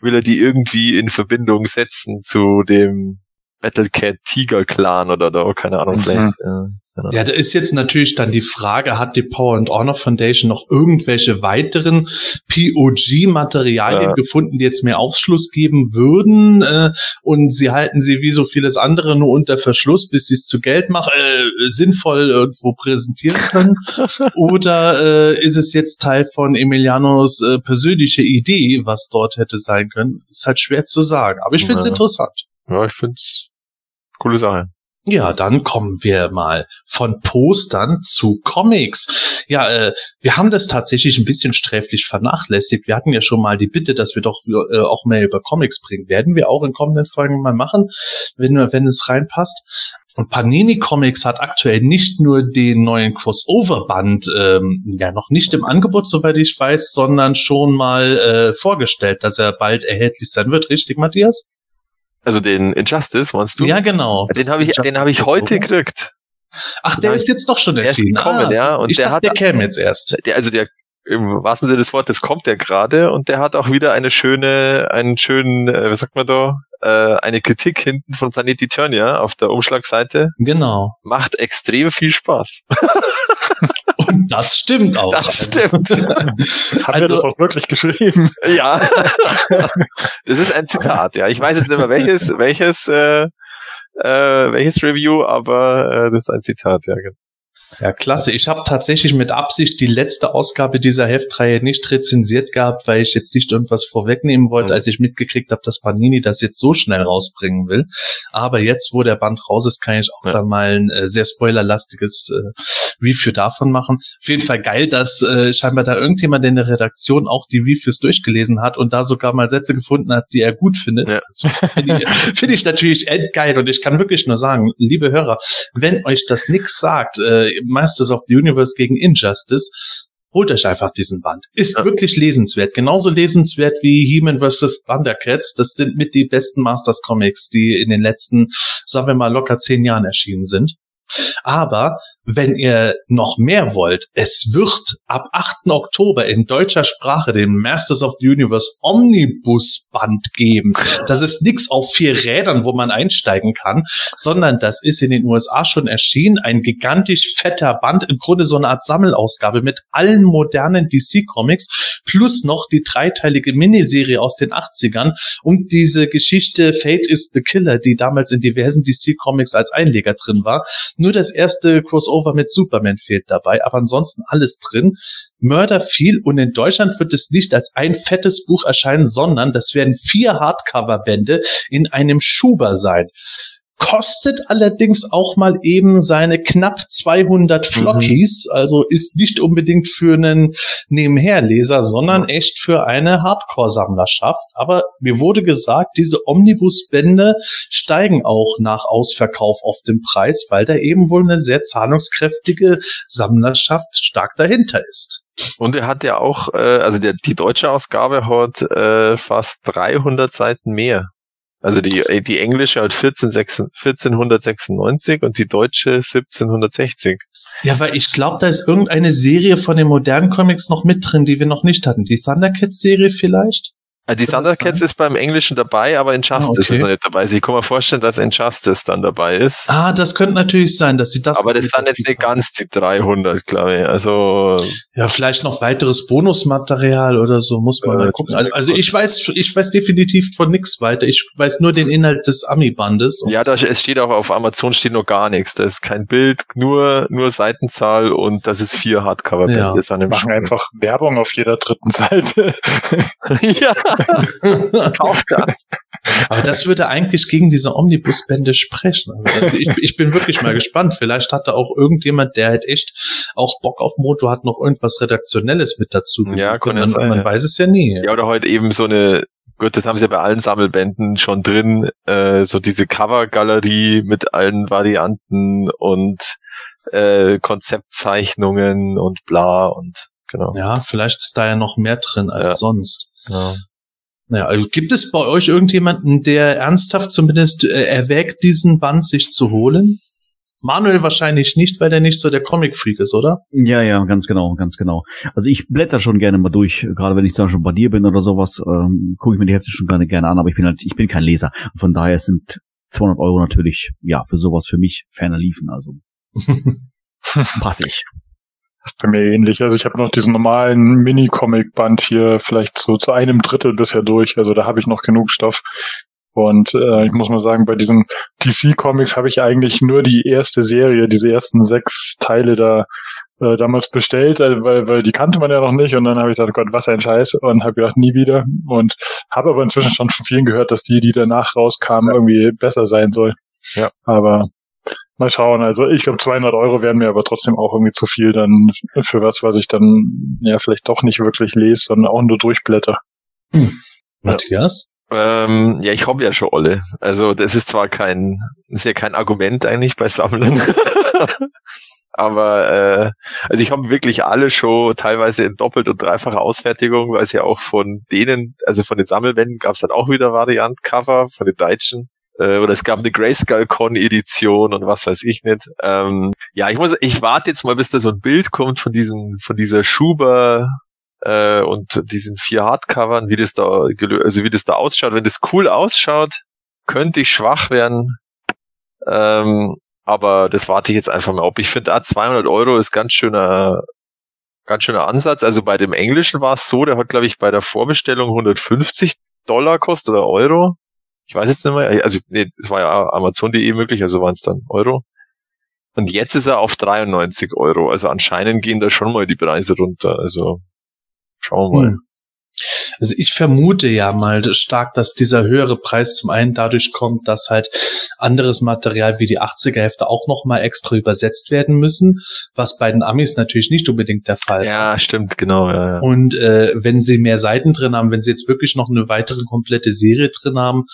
will er die irgendwie in Verbindung setzen zu dem Battlecat Tiger Clan oder da, keine Ahnung, mhm. vielleicht. Äh, Genau. Ja, da ist jetzt natürlich dann die Frage, hat die Power and Honor Foundation noch irgendwelche weiteren POG-Materialien ja. gefunden, die jetzt mehr Aufschluss geben würden äh, und sie halten sie wie so vieles andere nur unter Verschluss, bis sie es zu Geld machen, äh, sinnvoll irgendwo präsentieren können? Oder äh, ist es jetzt Teil von Emilianos äh, persönliche Idee, was dort hätte sein können? Ist halt schwer zu sagen, aber ich finde es ja. interessant. Ja, ich finde es coole Sache. Ja, dann kommen wir mal von Postern zu Comics. Ja, äh, wir haben das tatsächlich ein bisschen sträflich vernachlässigt. Wir hatten ja schon mal die Bitte, dass wir doch äh, auch mehr über Comics bringen. Werden wir auch in kommenden Folgen mal machen, wenn, wenn es reinpasst. Und Panini Comics hat aktuell nicht nur den neuen Crossover-Band ähm, ja noch nicht im Angebot, soweit ich weiß, sondern schon mal äh, vorgestellt, dass er bald erhältlich sein wird. Richtig, Matthias? Also den Injustice, meinst du? Ja, genau. Den habe ich, den habe ich heute gekriegt. Ach, der ist jetzt doch schon erschienen. Er ist gekommen, ah, ja. Und ich der dachte, hat, der käme jetzt erst. Der, also der, im wahrsten Sinne des Wortes kommt der gerade und der hat auch wieder eine schöne, einen schönen, äh, was sagt man da, äh, eine Kritik hinten von Planet Eternia auf der Umschlagseite. Genau. Macht extrem viel Spaß. Und das stimmt auch. Das stimmt. Haben also, wir das auch wirklich geschrieben? Ja. Das ist ein Zitat, ja. Ich weiß jetzt nicht mehr welches, welches, äh, äh, welches Review, aber äh, das ist ein Zitat, ja. Genau. Ja, klasse. Ich habe tatsächlich mit Absicht die letzte Ausgabe dieser Heftreihe nicht rezensiert gehabt, weil ich jetzt nicht irgendwas vorwegnehmen wollte, als ich mitgekriegt habe, dass Panini das jetzt so schnell rausbringen will. Aber jetzt, wo der Band raus ist, kann ich auch ja. da mal ein äh, sehr spoilerlastiges äh, Review davon machen. Auf jeden Fall geil, dass äh, scheinbar da irgendjemand in der Redaktion auch die Reviews durchgelesen hat und da sogar mal Sätze gefunden hat, die er gut findet. Ja. Finde ich, find ich natürlich endgeil und ich kann wirklich nur sagen, liebe Hörer, wenn euch das nix sagt, äh, Masters of the Universe gegen Injustice, holt euch einfach diesen Band. Ist ja. wirklich lesenswert. Genauso lesenswert wie He-Man vs. Thundercats. Das sind mit die besten Masters Comics, die in den letzten, sagen wir mal, locker zehn Jahren erschienen sind. Aber wenn ihr noch mehr wollt, es wird ab 8. Oktober in deutscher Sprache den Masters of the Universe Omnibus Band geben. Das ist nix auf vier Rädern, wo man einsteigen kann, sondern das ist in den USA schon erschienen. Ein gigantisch fetter Band, im Grunde so eine Art Sammelausgabe mit allen modernen DC Comics plus noch die dreiteilige Miniserie aus den 80ern und diese Geschichte Fate is the Killer, die damals in diversen DC Comics als Einleger drin war. Nur das erste Crossover Crossover mit Superman fehlt dabei, aber ansonsten alles drin. Mörder viel und in Deutschland wird es nicht als ein fettes Buch erscheinen, sondern das werden vier Hardcover-Bände in einem Schuber sein kostet allerdings auch mal eben seine knapp 200 Floppies, mhm. also ist nicht unbedingt für einen Nebenherleser, sondern echt für eine Hardcore-Sammlerschaft. Aber mir wurde gesagt, diese Omnibus-Bände steigen auch nach Ausverkauf auf dem Preis, weil da eben wohl eine sehr zahlungskräftige Sammlerschaft stark dahinter ist. Und er hat ja auch, äh, also der, die deutsche Ausgabe hat äh, fast 300 Seiten mehr. Also die, äh, die englische hat 14, 1496 und die deutsche 1760. Ja, weil ich glaube, da ist irgendeine Serie von den modernen Comics noch mit drin, die wir noch nicht hatten. Die Thundercats-Serie vielleicht? Also die Thundercats ist beim Englischen dabei, aber Injustice ah, okay. ist noch nicht dabei. Sie kann mir vorstellen, dass Injustice dann dabei ist. Ah, das könnte natürlich sein, dass sie das. Aber das sind jetzt nicht ganz die 300, glaube ich. Also. Ja, vielleicht noch weiteres Bonusmaterial oder so, muss man äh, mal gucken. Also, also ich weiß, ich weiß definitiv von nichts weiter. Ich weiß nur den Inhalt des Ami-Bandes. Ja, da, es steht auch auf Amazon steht noch gar nichts. Da ist kein Bild, nur, nur Seitenzahl und das ist vier Hardcover-Bände. Ja. Machen Spiel. einfach Werbung auf jeder dritten Seite. ja. Kauft das. Aber das würde eigentlich gegen diese Omnibus-Bände sprechen. Also ich, ich bin wirklich mal gespannt. Vielleicht hat da auch irgendjemand, der halt echt auch Bock auf Moto hat, noch irgendwas Redaktionelles mit dazu. Ja, kann man, sein, man ja. weiß es ja nie. Ja, oder heute eben so eine, gut, das haben sie ja bei allen Sammelbänden schon drin, äh, so diese Covergalerie mit allen Varianten und äh, Konzeptzeichnungen und bla und genau. Ja, vielleicht ist da ja noch mehr drin als Ja. sonst. Ja. Naja, also gibt es bei euch irgendjemanden, der ernsthaft zumindest äh, erwägt, diesen Band sich zu holen? Manuel wahrscheinlich nicht, weil der nicht so der Comic-Freak ist, oder? Ja, ja, ganz genau, ganz genau. Also ich blätter schon gerne mal durch, gerade wenn ich zum Beispiel bei dir bin oder sowas, ähm, gucke ich mir die Hefte schon gerne, gerne an, aber ich bin halt, ich bin kein Leser. Und von daher sind 200 Euro natürlich, ja, für sowas für mich ferner liefen, also passe ich. Das ist bei mir ähnlich. Also ich habe noch diesen normalen Mini-Comic-Band hier vielleicht so zu einem Drittel bisher durch. Also da habe ich noch genug Stoff. Und äh, ich muss mal sagen, bei diesen DC-Comics habe ich eigentlich nur die erste Serie, diese ersten sechs Teile da äh, damals bestellt, äh, weil, weil die kannte man ja noch nicht. Und dann habe ich gedacht, Gott, was ein Scheiß. Und habe gedacht, nie wieder. Und habe aber inzwischen schon von vielen gehört, dass die, die danach rauskamen, irgendwie besser sein soll. Ja. Aber Mal schauen. Also ich glaube 200 Euro wären mir aber trotzdem auch irgendwie zu viel dann für was, was ich dann ja vielleicht doch nicht wirklich lese, sondern auch nur durchblätter. Matthias? Ähm, ja, ich habe ja schon alle. Also das ist zwar kein, ist ja kein Argument eigentlich bei Sammlern. Aber äh, also ich habe wirklich alle schon teilweise in doppelt und dreifacher Ausfertigung, weil es ja auch von denen, also von den Sammelbänden gab es dann auch wieder Variant-Cover von den Deutschen. Äh, oder es gab eine Grayskull-Con-Edition und was weiß ich nicht. Ähm, ja, ich muss, ich warte jetzt mal, bis da so ein Bild kommt von diesem, von dieser Schuber äh, und diesen vier Hardcovern, wie das da, also wie das da ausschaut. Wenn das cool ausschaut, könnte ich schwach werden. Ähm, aber das warte ich jetzt einfach mal ab. Ich finde, ah, 200 Euro ist ganz schöner, ganz schöner Ansatz. Also bei dem Englischen war es so, der hat, glaube ich, bei der Vorbestellung 150 Dollar kostet oder Euro. Ich weiß jetzt nicht mehr. Also, nee, es war ja Amazon.de möglich, also waren es dann Euro. Und jetzt ist er auf 93 Euro. Also anscheinend gehen da schon mal die Preise runter. Also schauen wir mal. Hm. Also ich vermute ja mal stark, dass dieser höhere Preis zum einen dadurch kommt, dass halt anderes Material wie die 80er Hefte auch nochmal extra übersetzt werden müssen, was bei den Amis natürlich nicht unbedingt der Fall Ja, stimmt, genau. Ja, ja. Und äh, wenn sie mehr Seiten drin haben, wenn sie jetzt wirklich noch eine weitere komplette Serie drin haben,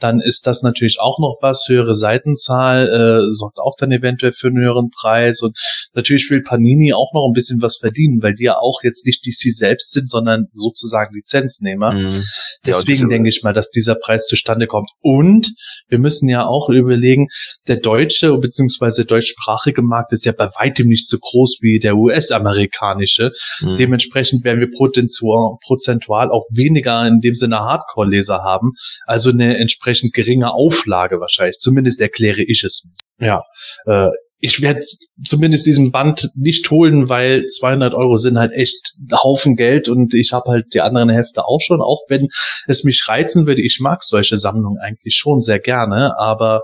dann ist das natürlich auch noch was. Höhere Seitenzahl äh, sorgt auch dann eventuell für einen höheren Preis. Und natürlich will Panini auch noch ein bisschen was verdienen, weil die ja auch jetzt nicht DC selbst sind, sondern sozusagen Lizenznehmer. Mhm. Deswegen Ja, denke ich mal, dass dieser Preis zustande kommt. Und wir müssen ja auch überlegen, der deutsche bzw. deutschsprachige Markt ist ja bei weitem nicht so groß wie der US-amerikanische. Mhm. Dementsprechend werden wir prozentual, auch weniger in dem Sinne Hardcore-Leser haben. Also eine entsprechend geringe Auflage wahrscheinlich. Zumindest erkläre ich es. Ja, äh, ich werde zumindest diesen Band nicht holen, weil 200 Euro sind halt echt ein Haufen Geld und ich habe halt die anderen Hefte auch schon, auch wenn es mich reizen würde. Ich mag solche Sammlungen eigentlich schon sehr gerne, aber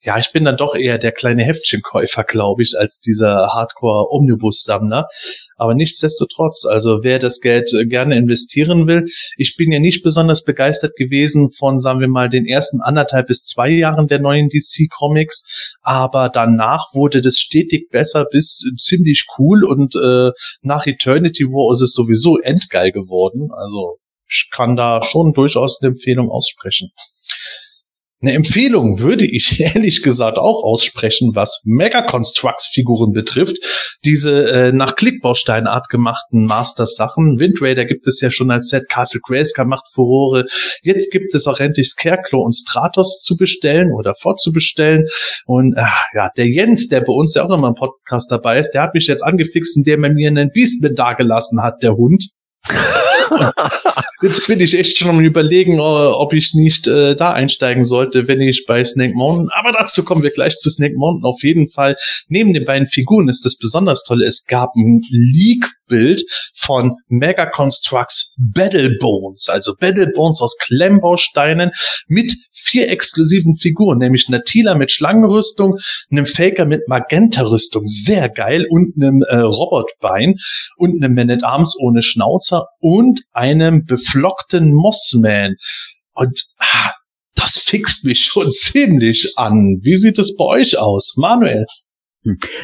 ja, ich bin dann doch eher der kleine Heftchenkäufer, glaube ich, als dieser Hardcore-Omnibus-Sammler. Aber nichtsdestotrotz, also wer das Geld äh, gerne investieren will, ich bin ja nicht besonders begeistert gewesen von, sagen wir mal, den ersten anderthalb bis zwei Jahren der neuen DC-Comics, aber danach wurde das stetig besser bis ziemlich cool und äh, nach Eternity War ist es sowieso endgeil geworden. Also ich kann da schon durchaus eine Empfehlung aussprechen. Eine Empfehlung würde ich ehrlich gesagt auch aussprechen, was Mega Constructs Figuren betrifft. Diese äh, nach Klickbausteinart gemachten Masters-Sachen. Wind Raider gibt es ja schon als Set. Castle Grayskull macht Furore. Jetzt gibt es auch endlich Scarecrow und Stratos zu bestellen oder vorzubestellen. Und äh, ja, der Jens, der bei uns ja auch immer im Podcast dabei ist, der hat mich jetzt angefixt, indem er mir einen Beastman dagelassen hat, der Hund. Jetzt bin ich echt schon am überlegen, äh, ob ich nicht äh, da einsteigen sollte, wenn ich bei Snake Mountain. Aber dazu kommen wir gleich zu Snake Mountain. Auf jeden Fall, neben den beiden Figuren ist das besonders tolle. Es gab ein Leak-Bild von Mega Constructs Battle Bones, also Battle Bones aus Klemmbausteinen mit vier exklusiven Figuren, nämlich Natila mit Schlangenrüstung, einem Faker mit Magenta-Rüstung, sehr geil, und einem äh, Robotbein und einem Man at Arms ohne Schnauzer und einem beflockten Mossman. Und ah, das fixt mich schon ziemlich an. Wie sieht es bei euch aus, Manuel?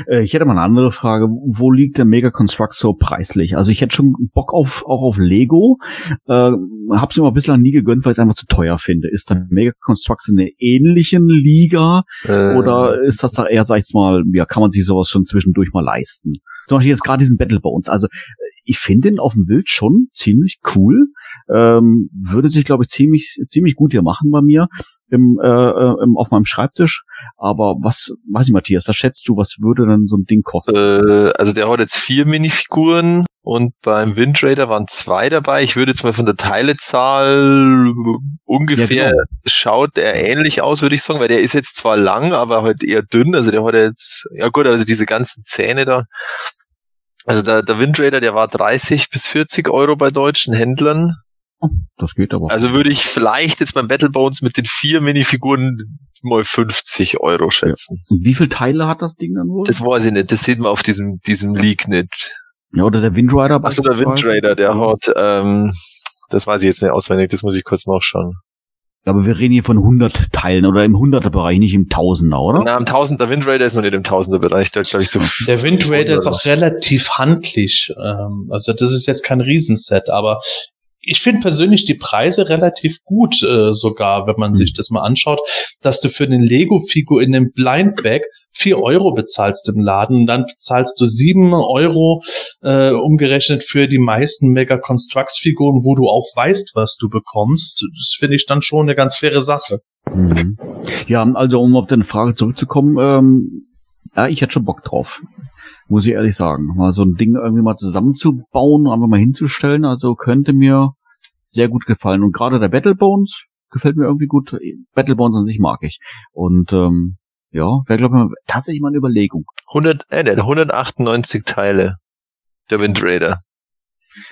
Äh, ich hätte mal eine andere Frage. Wo liegt der Mega Construct so preislich? Also ich hätte schon Bock auf auch auf Lego. Äh, hab's mir aber bislang nie gegönnt, weil ich es einfach zu teuer finde. Ist dann Mega Constructs in einer ähnlichen Liga Äh, oder ist das da eher, sag ich mal, ja, kann man sich sowas schon zwischendurch mal leisten? Zum Beispiel jetzt gerade diesen Battle Bones. Also ich finde ihn auf dem Bild schon ziemlich cool. Ähm, würde sich, glaube ich, ziemlich, ziemlich gut hier machen bei mir im, äh, äh, im, auf meinem Schreibtisch. Aber was, weiß ich, Matthias, was schätzt du, was würde denn so ein Ding kosten? Äh, also der hat jetzt vier Minifiguren und beim Wind Raider waren zwei dabei. Ich würde jetzt mal von der Teilezahl ungefähr Ja, genau. schaut er ähnlich aus, würde ich sagen, weil der ist jetzt zwar lang, aber halt eher dünn. Also der hat jetzt, ja gut, also diese ganzen Zähne da. Also der, der Wind Raider, der war 30 bis 40 Euro bei deutschen Händlern. Das geht aber. Also würde ich vielleicht jetzt beim Battle Bones mit den vier Minifiguren mal 50 Euro schätzen. Und wie viele Teile hat das Ding dann wohl? Das weiß ich nicht, das sieht man auf diesem, diesem Leak nicht. ja, oder der Windrider. Achso, der Wind Raider, der hat, ähm, das weiß ich jetzt nicht auswendig, das muss ich kurz nachschauen. Aber wir reden hier von 100 Teilen oder im 100er Bereich, nicht im Tausender, oder? Na, im Tausender Wind Raider ist noch nicht im Tausender Bereich, der glaube ich so. Der Wind Raider ist auch relativ handlich. Ähm, also das ist jetzt kein Riesenset, aber ich finde persönlich die Preise relativ gut, äh, sogar, wenn man Hm. sich das mal anschaut, dass du für den Lego-Figur in dem Blind Bag vier Euro bezahlst im Laden und dann bezahlst du sieben Euro äh, umgerechnet für die meisten Mega Constructs Figuren, wo du auch weißt, was du bekommst. Das finde ich dann schon eine ganz faire Sache. Mhm. Ja, also um auf deine Frage zurückzukommen, ähm, ja, ich hätte schon Bock drauf. Muss ich ehrlich sagen. Mal so ein Ding irgendwie mal zusammenzubauen, einfach mal hinzustellen, also könnte mir sehr gut gefallen. Und gerade der Battle Bones gefällt mir irgendwie gut. Battle Bones an sich mag ich. Und ähm, ja, wäre glaube ich tatsächlich mal eine Überlegung. 100, äh, der hat 198 Teile. Der Wind Raider.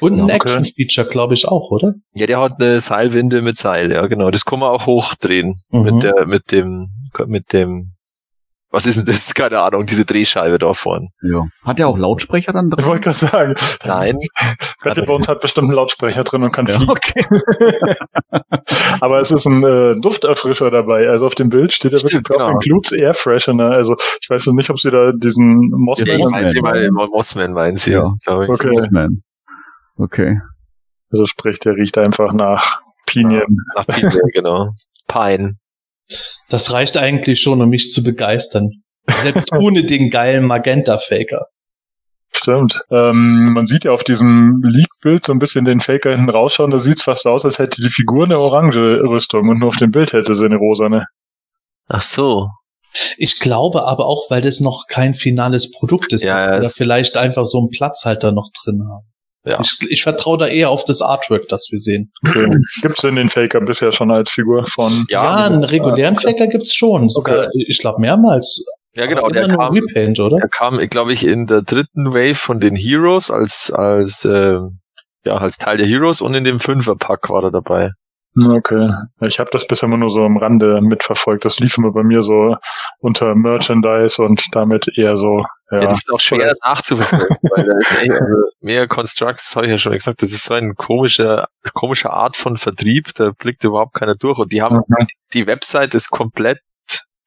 Und ein okay. Action-Feature, glaube ich, auch, oder? Ja, der hat eine Seilwinde mit Seil, ja genau. Das kann man auch hochdrehen Mhm. mit der, mit dem, mit dem, was ist denn das? Keine Ahnung, diese Drehscheibe da vorne. Ja. Hat ja auch Lautsprecher dann Ich drin? wollte gerade sagen, Nein, Battle Bones hat bestimmt einen Lautsprecher drin und kann Ja, fliegen. okay. Aber es ist ein äh, Dufterfrischer dabei. Also auf dem Bild steht da wirklich drauf, genau. includes Air Freshener. Also ich weiß jetzt nicht, ob sie da diesen Mossman... Ja, ich Mossman. meine sie mal, Mossman meinen sie, Ja. glaube ich. Okay. Mossman. Okay. Also sprich, der riecht einfach nach Pinien. Nach Pine, genau. Pine. Das reicht eigentlich schon, um mich zu begeistern. Selbst ohne den geilen Magenta-Faker. Stimmt. Ähm, man sieht ja auf diesem Leak-Bild so ein bisschen den Faker hinten rausschauen. Da sieht's fast so aus, als hätte die Figur eine orange Rüstung und nur auf dem Bild hätte sie eine rosane. Ach so. Ich glaube aber auch, weil das noch kein finales Produkt ist, Ja, dass wir da vielleicht einfach so einen Platzhalter noch drin haben. Ja. Ich, ich vertraue da eher auf das Artwork, das wir sehen. Okay. Gibt's denn den Faker bisher schon als Figur von? Ja, einen regulären Faker gibt's schon. Sogar, ich glaube, mehrmals. Ja, genau, der kam, Repaint, oder? der kam, glaube ich, in der dritten Wave von den Heroes als, als, äh, ja, als Teil der Heroes und in dem Fünferpack war er dabei. Okay. Ich habe das bisher immer nur so am Rande mitverfolgt. Das lief immer bei mir so unter Merchandise und damit eher so, ja. Ja, das ist auch schwer nachzuverfolgen, weil da ist echt, also mehr Constructs, das habe ich ja schon gesagt, das ist so eine komische, komische Art von Vertrieb, da blickt überhaupt keiner durch. Und die haben, Mhm. die Website ist komplett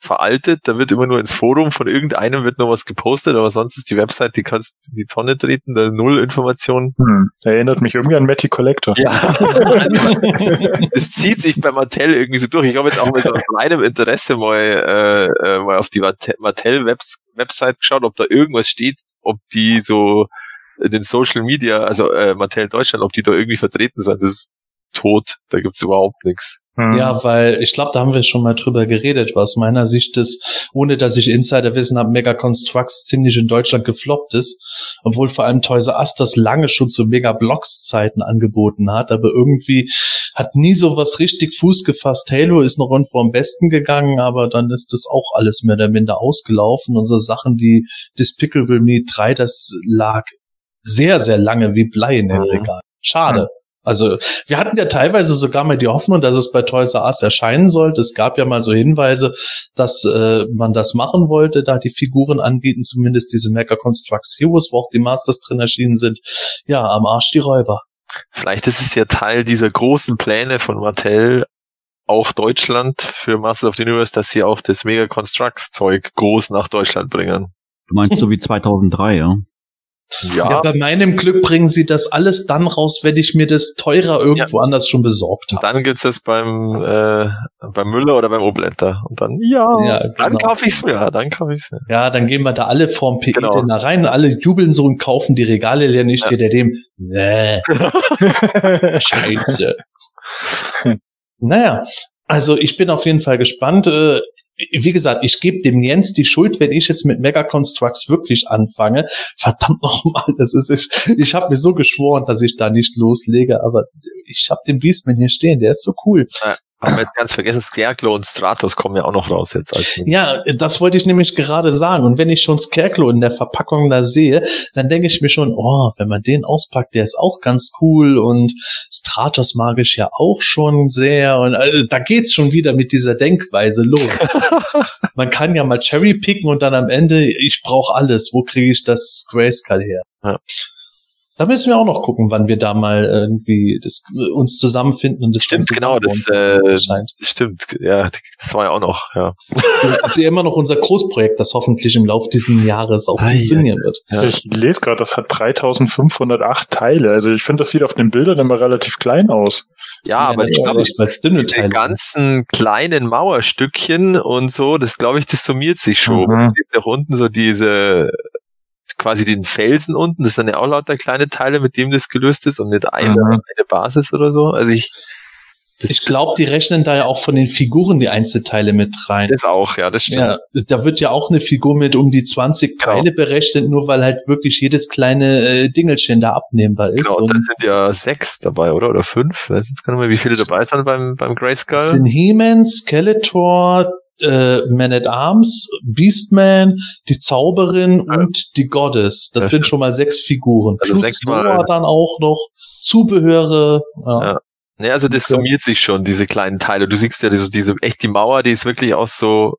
veraltet, da wird immer nur ins Forum von irgendeinem wird noch was gepostet, aber sonst ist die Website, die kannst in die Tonne treten, da null Informationen. Hm. Erinnert mich irgendwie an Matty Collector. Ja, es zieht sich bei Mattel irgendwie so durch. Ich habe jetzt auch mal so aus meinem Interesse mal, äh, äh, mal auf die Mattel-Website geschaut, ob da irgendwas steht, ob die so in den Social Media, also äh, Mattel Deutschland, ob die da irgendwie vertreten sind. Das ist tot, da gibt's überhaupt nichts. Hm. Ja, weil ich glaube, da haben wir schon mal drüber geredet, was aus meiner Sicht ist, ohne dass ich Insiderwissen habe, Mega Constructs ziemlich in Deutschland gefloppt ist, obwohl vor allem Toys R Us das lange schon zu Mega Blocks Zeiten angeboten hat, aber irgendwie hat nie sowas richtig Fuß gefasst. Halo ist noch irgendwo am besten gegangen, aber dann ist das auch alles mehr oder minder ausgelaufen. Unsere Sachen wie Despicable Me 3, das lag sehr, sehr lange wie Blei in den Mhm. Regal. Schade. Also wir hatten ja teilweise sogar mal die Hoffnung, dass es bei Toys R Us erscheinen sollte. Es gab ja mal so Hinweise, dass äh, man das machen wollte, da die Figuren anbieten, zumindest diese Mecha Constructs Heroes, wo auch die Masters drin erschienen sind. Ja, am Arsch die Räuber. Vielleicht ist es ja Teil dieser großen Pläne von Mattel, auch Deutschland für Masters of the Universe, dass sie auch das Mega Constructs Zeug groß nach Deutschland bringen. Du meinst so wie 2003, ja? Ja. ja. bei meinem Glück bringen sie das alles dann raus, wenn ich mir das teurer irgendwo ja. anders schon besorgt habe. Dann gibt's das beim äh, beim Müller oder beim Obländer und dann ja, ja genau. dann kaufe ich's mir, dann kaufe ich's mir. Ja, dann gehen wir da alle vorm PE genau. da rein, alle jubeln so und kaufen die Regale leer, nicht ja. der dem nee. Scheiße. naja, also ich bin auf jeden Fall gespannt. Wie gesagt, ich gebe dem Jens die Schuld, wenn ich jetzt mit Mega Constructs wirklich anfange. Verdammt nochmal, das ist ich, ich habe mir so geschworen, dass ich da nicht loslege, aber ich habe den Beastman hier stehen, der ist so cool. Haben wir jetzt ganz vergessen, Scarecrow und Stratos kommen ja auch noch raus jetzt als Ja, das wollte ich nämlich gerade sagen. Und wenn ich schon Scarecrow in der Verpackung da sehe, dann denke ich mir schon, oh, wenn man den auspackt, der ist auch ganz cool und Stratos mag ich ja auch schon sehr. Und also, da geht's schon wieder mit dieser Denkweise los. man kann ja mal Cherry picken und dann am Ende, ich brauche alles. Wo kriege ich das Grayskull her? Ja. Da müssen wir auch noch gucken, wann wir da mal irgendwie das, uns zusammenfinden und das stimmt genau, das, äh, das stimmt, ja, das war ja auch noch, ja. Das ist ja immer noch unser Großprojekt, das hoffentlich im Laufe dieses Jahres auch ah, funktionieren ja. wird. Ja. Ich lese gerade, das hat 3508 Teile. Also ich finde, das sieht auf den Bildern immer relativ klein aus. Ja, ja aber ich glaube, die ganzen kleinen Mauerstückchen und so, das glaube ich, das summiert sich schon. Mhm. Du siehst ja unten so diese quasi den Felsen unten. Das sind ja auch lauter kleine Teile, mit dem das gelöst ist und nicht eine, mhm. eine Basis oder so. Also ich. ich glaube, die rechnen da ja auch von den Figuren die Einzelteile mit rein. Das auch, ja, das stimmt. Ja, da wird ja auch eine Figur mit um die 20 genau. Teile berechnet, nur weil halt wirklich jedes kleine äh, Dingelchen da abnehmbar ist. Genau, und da sind ja sechs dabei, oder? Oder fünf? Weiß jetzt gar nicht mehr, wie viele dabei sind beim, beim Grayskull. Das sind He-Man, Skeletor, äh, Man at Arms, Beastman, die Zauberin ja. und die Goddess. Das ja, sind schon mal sechs Figuren. Also Plus sechs Mal. dann auch noch Zubehöre. Ja. ja. Ja, also das summiert sich schon, diese kleinen Teile. Du siehst ja diese, diese echt die Mauer, die ist wirklich aus so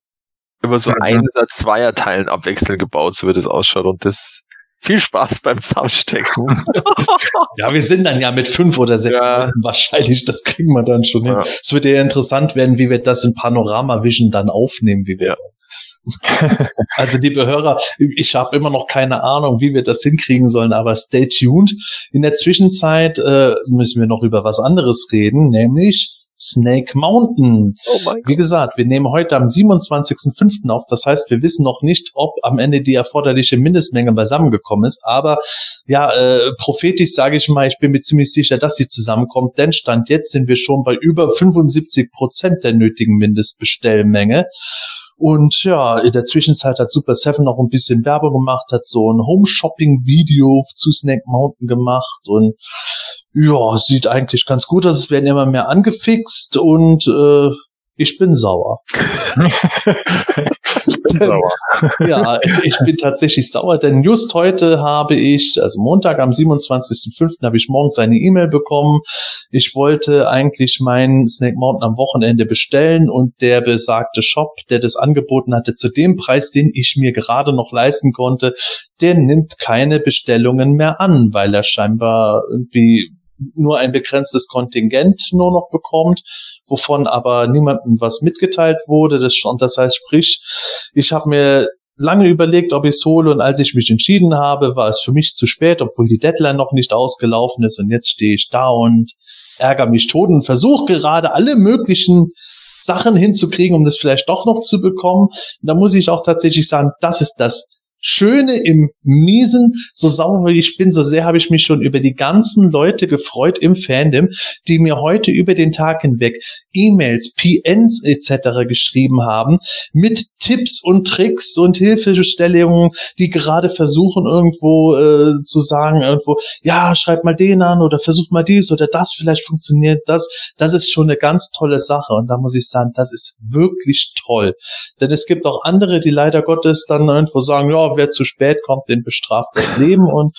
immer so mhm. Einser, Zweier Teilen abwechselnd gebaut, so wie das ausschaut. Und das viel Spaß beim Zusammenstecken. ja, wir sind dann ja mit fünf oder sechs ja. Leuten wahrscheinlich, das kriegen wir dann schon hin. Ja. Es wird ja interessant werden, wie wir das in Panorama Vision dann aufnehmen, wie wir. also liebe Hörer, ich habe immer noch keine Ahnung, wie wir das hinkriegen sollen, aber stay tuned. In der Zwischenzeit äh, müssen wir noch über was anderes reden, nämlich Snake Mountain. Oh Wie gesagt, wir nehmen heute am 27.05. auf. Das heißt, wir wissen noch nicht, ob am Ende die erforderliche Mindestmenge beisammengekommen ist. Aber ja, äh, prophetisch sage ich mal, ich bin mir ziemlich sicher, dass sie zusammenkommt. Denn Stand jetzt sind wir schon bei über 75 Prozent der nötigen Mindestbestellmenge. Und ja, in der Zwischenzeit hat Super Seven noch ein bisschen Werbung gemacht, hat so ein Home-Shopping-Video zu Snake Mountain gemacht und ja, sieht eigentlich ganz gut aus. Es werden immer mehr angefixt und äh, ich bin sauer. ich bin sauer. ja, ich bin tatsächlich sauer, denn just heute habe ich, also Montag am 27.05. habe ich morgens eine E-Mail bekommen. Ich wollte eigentlich meinen Snake Mountain am Wochenende bestellen und der besagte Shop, der das angeboten hatte, zu dem Preis, den ich mir gerade noch leisten konnte, der nimmt keine Bestellungen mehr an, weil er scheinbar irgendwie nur ein begrenztes Kontingent nur noch bekommt wovon aber niemandem was mitgeteilt wurde. Das, und das heißt, sprich, ich habe mir lange überlegt, ob ich es hole und als ich mich entschieden habe, war es für mich zu spät, obwohl die Deadline noch nicht ausgelaufen ist und jetzt stehe ich da und ärgere mich tot und versuche gerade alle möglichen Sachen hinzukriegen, um das vielleicht doch noch zu bekommen. da muss ich auch tatsächlich sagen, das ist das Schöne im Miesen, so sauer wie ich bin, so sehr habe ich mich schon über die ganzen Leute gefreut im Fandom, die mir heute über den Tag hinweg E-Mails, PNs etc. geschrieben haben, mit Tipps und Tricks und Hilfestellungen, die gerade versuchen irgendwo äh, zu sagen, irgendwo, ja, schreib mal den an oder versuch mal dies oder das, vielleicht funktioniert das. Das ist schon eine ganz tolle Sache und da muss ich sagen, das ist wirklich toll. Denn es gibt auch andere, die leider Gottes dann irgendwo sagen, ja, wer zu spät kommt, den bestraft das Leben und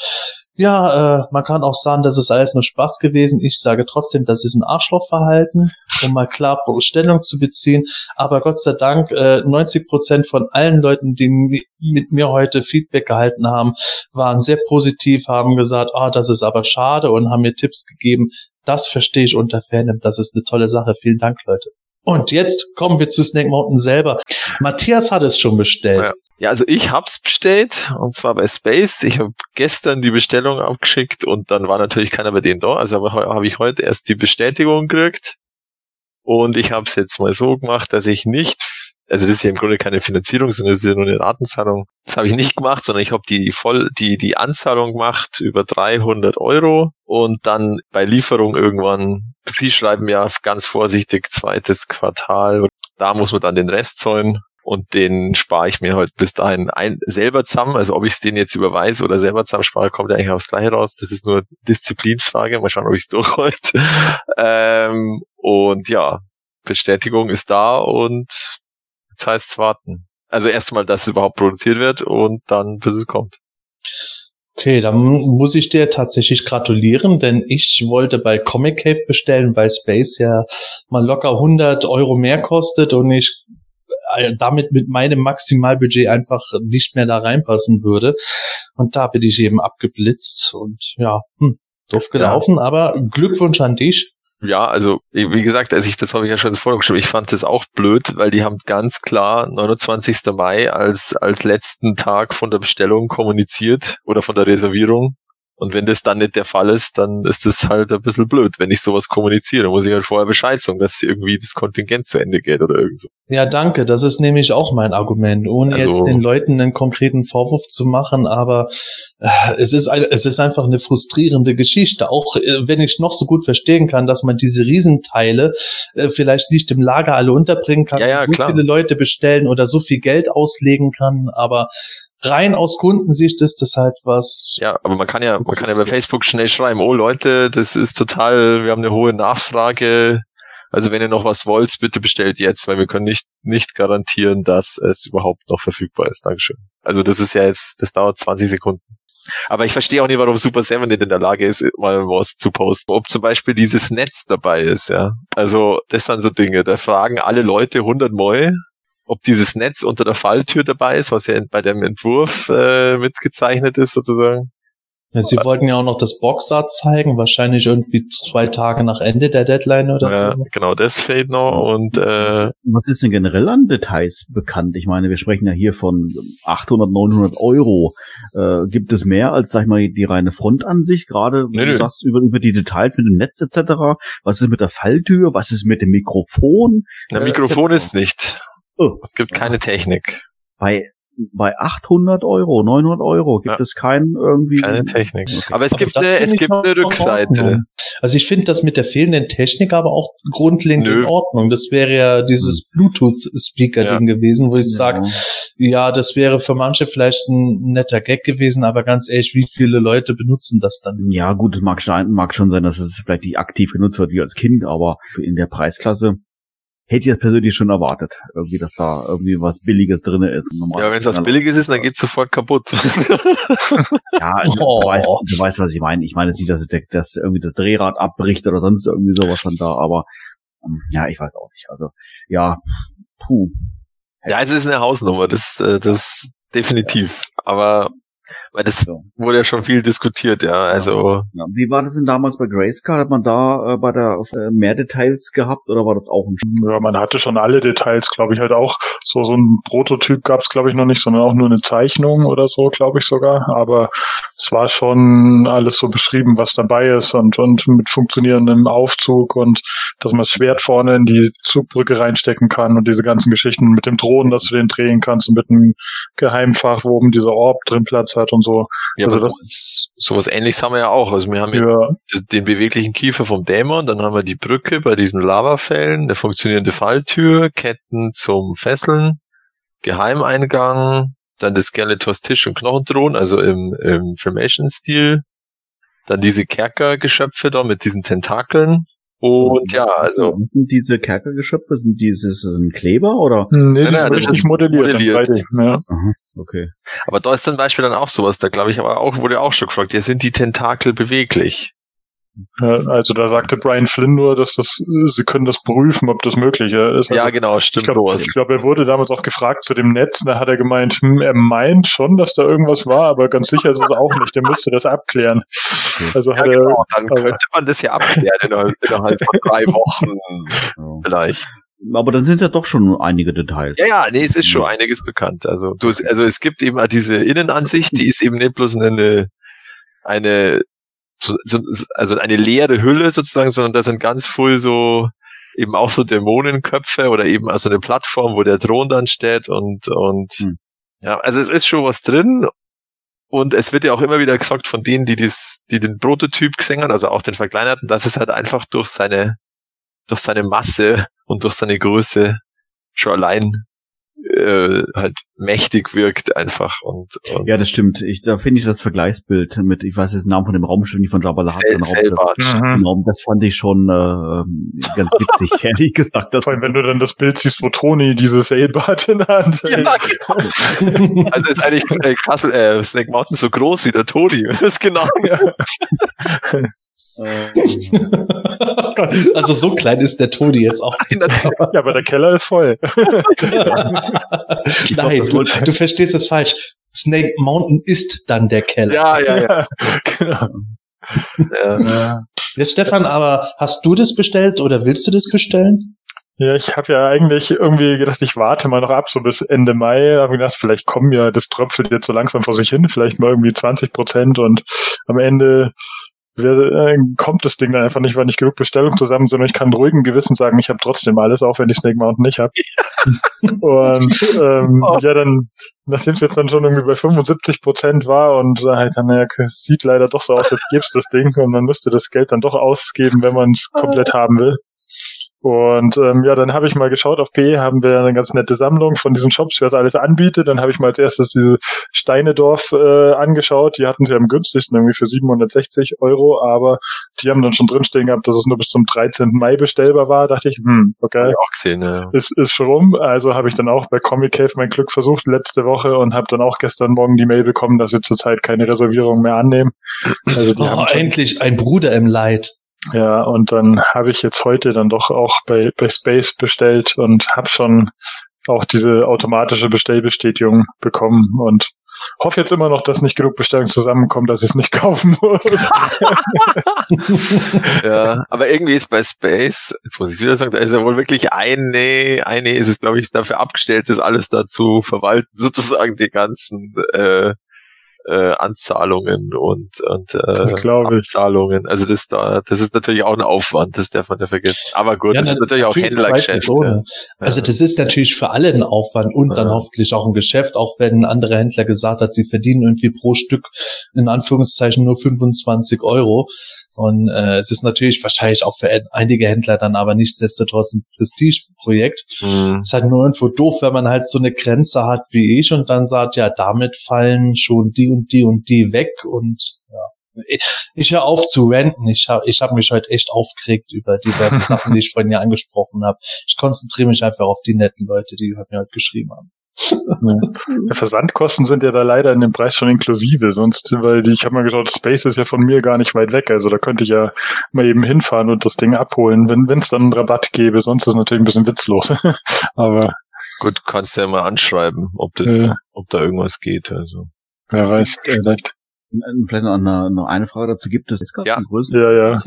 ja, äh, man kann auch sagen, das ist alles nur Spaß gewesen. Ich sage trotzdem, das ist ein Arschlochverhalten, um mal klar Stellung zu beziehen. Aber Gott sei Dank, äh, 90 Prozent von allen Leuten, die mit mir heute Feedback gehalten haben, waren sehr positiv, haben gesagt, ah, das ist aber schade und haben mir Tipps gegeben. Das verstehe ich unter Fandom. Das ist eine tolle Sache. Vielen Dank, Leute. Und jetzt kommen wir zu Snake Mountain selber. Matthias hat es schon bestellt. Ja. Ja, also ich hab's bestellt und zwar bei Space. Ich habe gestern die Bestellung abgeschickt und dann war natürlich keiner bei denen da. Also habe hab ich heute erst die Bestätigung gekriegt und ich habe es jetzt mal so gemacht, dass ich nicht, also das ist ja im Grunde keine Finanzierung, sondern das ist ja nur eine Ratenzahlung. Das habe ich nicht gemacht, sondern ich habe die voll die die Anzahlung gemacht über 300 Euro und dann bei Lieferung irgendwann. Sie schreiben ja ganz vorsichtig zweites Quartal. Da muss man dann den Rest zahlen und den spare ich mir halt bis dahin ein, selber zusammen. Also ob ich es den jetzt überweise oder selber zusammen spare, kommt ja eigentlich aufs Gleiche raus. Das ist nur Disziplinfrage. Mal schauen, ob ich es durchhalte. ähm, und ja, Bestätigung ist da und jetzt heißt es warten. Also erstmal, dass es überhaupt produziert wird und dann, bis es kommt. Okay, dann muss ich dir tatsächlich gratulieren, denn ich wollte bei Comic Cave bestellen, weil Space ja mal locker 100 Euro mehr kostet und ich äh, damit mit meinem Maximalbudget einfach nicht mehr da reinpassen würde. Und da bin ich eben abgeblitzt und ja, hm, doof gelaufen, ja. aber Glückwunsch an dich. Ja, also wie gesagt, als ich das habe ich ja schon vorgeschrieben, ich fand das auch blöd, weil die haben ganz klar 29. Mai als als letzten Tag von der Bestellung kommuniziert oder von der Reservierung und wenn das dann nicht der Fall ist, dann ist das halt ein bisschen blöd, wenn ich sowas kommuniziere. Muss ich halt vorher Bescheid sagen, dass irgendwie das Kontingent zu Ende geht oder irgend so. Ja, danke. Das ist nämlich auch mein Argument, ohne also, jetzt den Leuten einen konkreten Vorwurf zu machen. Aber äh, es ist es ist einfach eine frustrierende Geschichte. Auch äh, wenn ich noch so gut verstehen kann, dass man diese Riesenteile äh, vielleicht nicht im Lager alle unterbringen kann, ja, ja, so klar. viele Leute bestellen oder so viel Geld auslegen kann. Aber rein aus Kundensicht ist das halt was. Ja, aber man kann ja, man kann ja bei Facebook schnell schreiben, oh Leute, das ist total, wir haben eine hohe Nachfrage. Also wenn ihr noch was wollt, bitte bestellt jetzt, weil wir können nicht, nicht garantieren, dass es überhaupt noch verfügbar ist. Dankeschön. Also das ist ja jetzt, das dauert 20 Sekunden. Aber ich verstehe auch nicht, warum Super Seven nicht in der Lage ist, mal was zu posten. Ob zum Beispiel dieses Netz dabei ist, ja. Also, das sind so Dinge. Da fragen alle Leute hundertmal, ob dieses Netz unter der Falltür dabei ist, was ja bei dem Entwurf äh, mitgezeichnet ist sozusagen. Ja, Sie wollten ja auch noch das Boxart zeigen, wahrscheinlich irgendwie zwei Tage nach Ende der Deadline oder ja, so. Genau, das fehlt noch und äh, was ist denn generell an Details bekannt? Ich meine, wir sprechen ja hier von 800, 900 Euro. Äh, gibt es mehr als, sag ich mal, die reine Frontansicht? Gerade nee, du sagst über, über die Details mit dem Netz etc. Was ist mit der Falltür? Was ist mit dem Mikrofon? Na, Mikrofon äh, ist nicht. Oh. Es gibt keine Technik. Bei bei 800 Euro, 900 Euro gibt Ja. es keinen irgendwie. Keine Technik. Okay. Aber es Aber gibt eine, es gibt eine in Rückseite. Also ich finde das mit der fehlenden Technik aber auch grundlegend Nö. in Ordnung. Das wäre ja dieses Bluetooth-Speaker-Ding gewesen, wo ich sage, ja, das wäre für manche vielleicht ein netter Gag gewesen, aber ganz ehrlich, wie viele Leute benutzen das dann? Ja, gut, es mag, mag schon sein, dass es vielleicht nicht aktiv genutzt wird wie als Kind, aber in der Preisklasse hätte ich das persönlich schon erwartet, irgendwie, dass da irgendwie was Billiges drin ist. Normal- Ja, wenn es was Billiges ist, dann geht's sofort kaputt. Ja, Oh. du, weißt, du weißt, was ich meine. Ich meine jetzt nicht, dass, der- dass irgendwie das Drehrad abbricht oder sonst irgendwie sowas dann da, aber ähm, ja, ich weiß auch nicht. Also, ja, puh. ja, es ist eine Hausnummer, das, äh, das definitiv. Aber weil das So. wurde ja schon viel diskutiert, ja. Also Ja, wie war das denn damals bei Grayscale? Hat man da äh, bei der äh, mehr Details gehabt oder war das auch ein Ja, man hatte schon alle Details, glaube ich, halt auch. So, so ein Prototyp gab es, glaube ich, noch nicht, sondern auch nur eine Zeichnung oder so, glaube ich sogar. Aber es war schon alles so beschrieben, was dabei ist und, und mit funktionierendem Aufzug und dass man das Schwert vorne in die Zugbrücke reinstecken kann und diese ganzen Geschichten mit dem Drohnen, dass du den drehen kannst und mit einem Geheimfach, wo oben dieser Orb drin Platz hat und so. ja, Also das- sowas, ähnliches haben wir ja auch. Also wir haben ja den beweglichen Kiefer vom Dämon, dann haben wir die Brücke bei diesen Lavafällen, eine funktionierende Falltür, Ketten zum Fesseln, Geheimeingang, dann das Skeletors Tisch und Knochenthron, also im, im Filmation-Stil, dann diese Kerkergeschöpfe da mit diesen Tentakeln und ja, also Was sind diese Kerkergeschöpfe? Sind dieses ist das ein Kleber oder? nee, Nein, das nein, ist das richtig ist modelliert. modelliert. 3D, Ja. Aha, okay. Aber da ist zum Beispiel dann auch sowas, da glaube ich aber auch, wurde auch schon gefragt, ja, sind die Tentakel beweglich? Also da sagte Brian Flynn nur, dass das, sie können das prüfen, ob das möglich ist. Also ja, genau, ich stimmt glaube, sowas. glaub, er wurde damals auch gefragt zu dem Netz, da hat er gemeint, hm, er meint schon, dass da irgendwas war, aber ganz sicher ist es auch nicht. Er müsste das abklären. Also Ja, hat er, genau, dann aber- könnte man das ja abklären innerhalb, innerhalb von drei Wochen Ja. vielleicht. Aber dann sind es ja doch schon einige Details. Ja, ja, nee, es ist schon einiges bekannt. Also, du, also es gibt eben diese Innenansicht, die ist eben nicht bloß eine, eine, so, so, also eine leere Hülle sozusagen, sondern da sind ganz voll so, eben auch so Dämonenköpfe oder eben also eine Plattform, wo der Thron dann steht und, und, hm. ja, also es ist schon was drin und es wird ja auch immer wieder gesagt von denen, die das, die den Prototyp gesehen haben, also auch den verkleinerten, dass es halt einfach durch seine, durch seine Masse und durch seine Größe schon allein äh, halt mächtig wirkt einfach und, und ja das stimmt ich da finde ich das Vergleichsbild mit ich weiß jetzt den Namen von dem Raumschiff nicht von Jabba the Hutt Sel. Raum, das fand ich schon äh, ganz witzig ehrlich gesagt das Vor allem, wenn du dann das Bild siehst wo Toni dieses Sailbart in der Hand ja, genau. also ist eigentlich äh, Castle, äh, Snake Mountain so groß wie der Toni das ist genau ja. also so klein ist der Toni jetzt auch. ja, aber der Keller ist voll. Nein, du, du, verstehst es falsch. Snake Mountain ist dann der Keller. Ja, ja, ja. genau. Ja. Jetzt Stefan, aber hast du das bestellt oder willst du das bestellen? Ja, ich habe ja eigentlich irgendwie gedacht, ich warte mal noch ab, so bis Ende Mai. Habe gedacht, vielleicht kommen ja, das tröpfelt jetzt so langsam vor sich hin, vielleicht mal irgendwie 20 Prozent und am Ende äh, kommt das Ding dann einfach nicht, weil nicht genug Bestellung zusammen, sondern ich kann ruhigen Gewissen sagen, ich habe trotzdem alles, auch wenn ich Snake Mountain nicht habe. und ähm, oh. ja, dann, nachdem es jetzt dann schon irgendwie bei 75 Prozent war und halt dann, naja, es sieht leider doch so aus, als gibt's das Ding und man müsste das Geld dann doch ausgeben, wenn man es komplett haben will. Und ähm, ja, dann habe ich mal geschaut, auf PE haben wir eine ganz nette Sammlung von diesen Shops, wer es alles anbietet. Dann habe ich mal als erstes diese Steinedorf äh, angeschaut. Die hatten sie am günstigsten irgendwie für 760 Euro, aber die haben dann schon drinstehen gehabt, dass es nur bis zum 13. Mai bestellbar war. dachte ich, hm, okay. Auch gesehen, ja. Ist, ist schon rum. Also habe ich dann auch bei Comic Cave mein Glück versucht letzte Woche und habe dann auch gestern Morgen die Mail bekommen, dass sie zurzeit keine Reservierung mehr annehmen. Also die oh, haben endlich ein Bruder im Leid. Ja, und dann habe ich jetzt heute dann doch auch bei, bei Space bestellt und habe schon auch diese automatische Bestellbestätigung bekommen und hoffe jetzt immer noch, dass nicht genug Bestellungen zusammenkommen, dass ich es nicht kaufen muss. ja, aber irgendwie ist bei Space, jetzt muss ich wieder sagen, da ist ja wohl wirklich eine, eine ist es, glaube ich, dafür abgestellt, das alles dazu verwalten, sozusagen die ganzen äh, äh, Anzahlungen und, und äh, Abzahlungen. Also das da, das ist natürlich auch ein Aufwand, das darf man ja vergessen. Aber gut, ja, das ist natürlich auch Händlergeschäft. Ja. Also das ist natürlich für alle ein Aufwand und dann hoffentlich auch ein Geschäft, auch wenn ein anderer Händler gesagt hat, sie verdienen irgendwie pro Stück in Anführungszeichen nur 25 Euro. Und äh, es ist natürlich wahrscheinlich auch für einige Händler dann aber nichtsdestotrotz ein Prestigeprojekt. Mhm. Es ist halt nur irgendwo doof, wenn man halt so eine Grenze hat wie ich und dann sagt, ja, damit fallen schon die und die und die weg und ja. Ich, ich höre auf zu renten. Ich habe ich hab mich heute echt aufgeregt über diverse Sachen, die ich vorhin ja angesprochen habe. Ich konzentriere mich einfach auf die netten Leute, die mir heute geschrieben haben. Ja. Versandkosten sind ja da leider in dem Preis schon inklusive, sonst, weil die, ich habe mal geschaut, Space ist ja von mir gar nicht weit weg, also da könnte ich ja mal eben hinfahren und das Ding abholen, wenn es dann einen Rabatt gäbe, sonst ist es natürlich ein bisschen witzlos. Aber gut, kannst du ja mal anschreiben, ob das, äh, ob da irgendwas geht, also. Wer weiß, vielleicht. Vielleicht noch eine, noch eine Frage dazu gibt es ja. eine Größe? Ja, ja.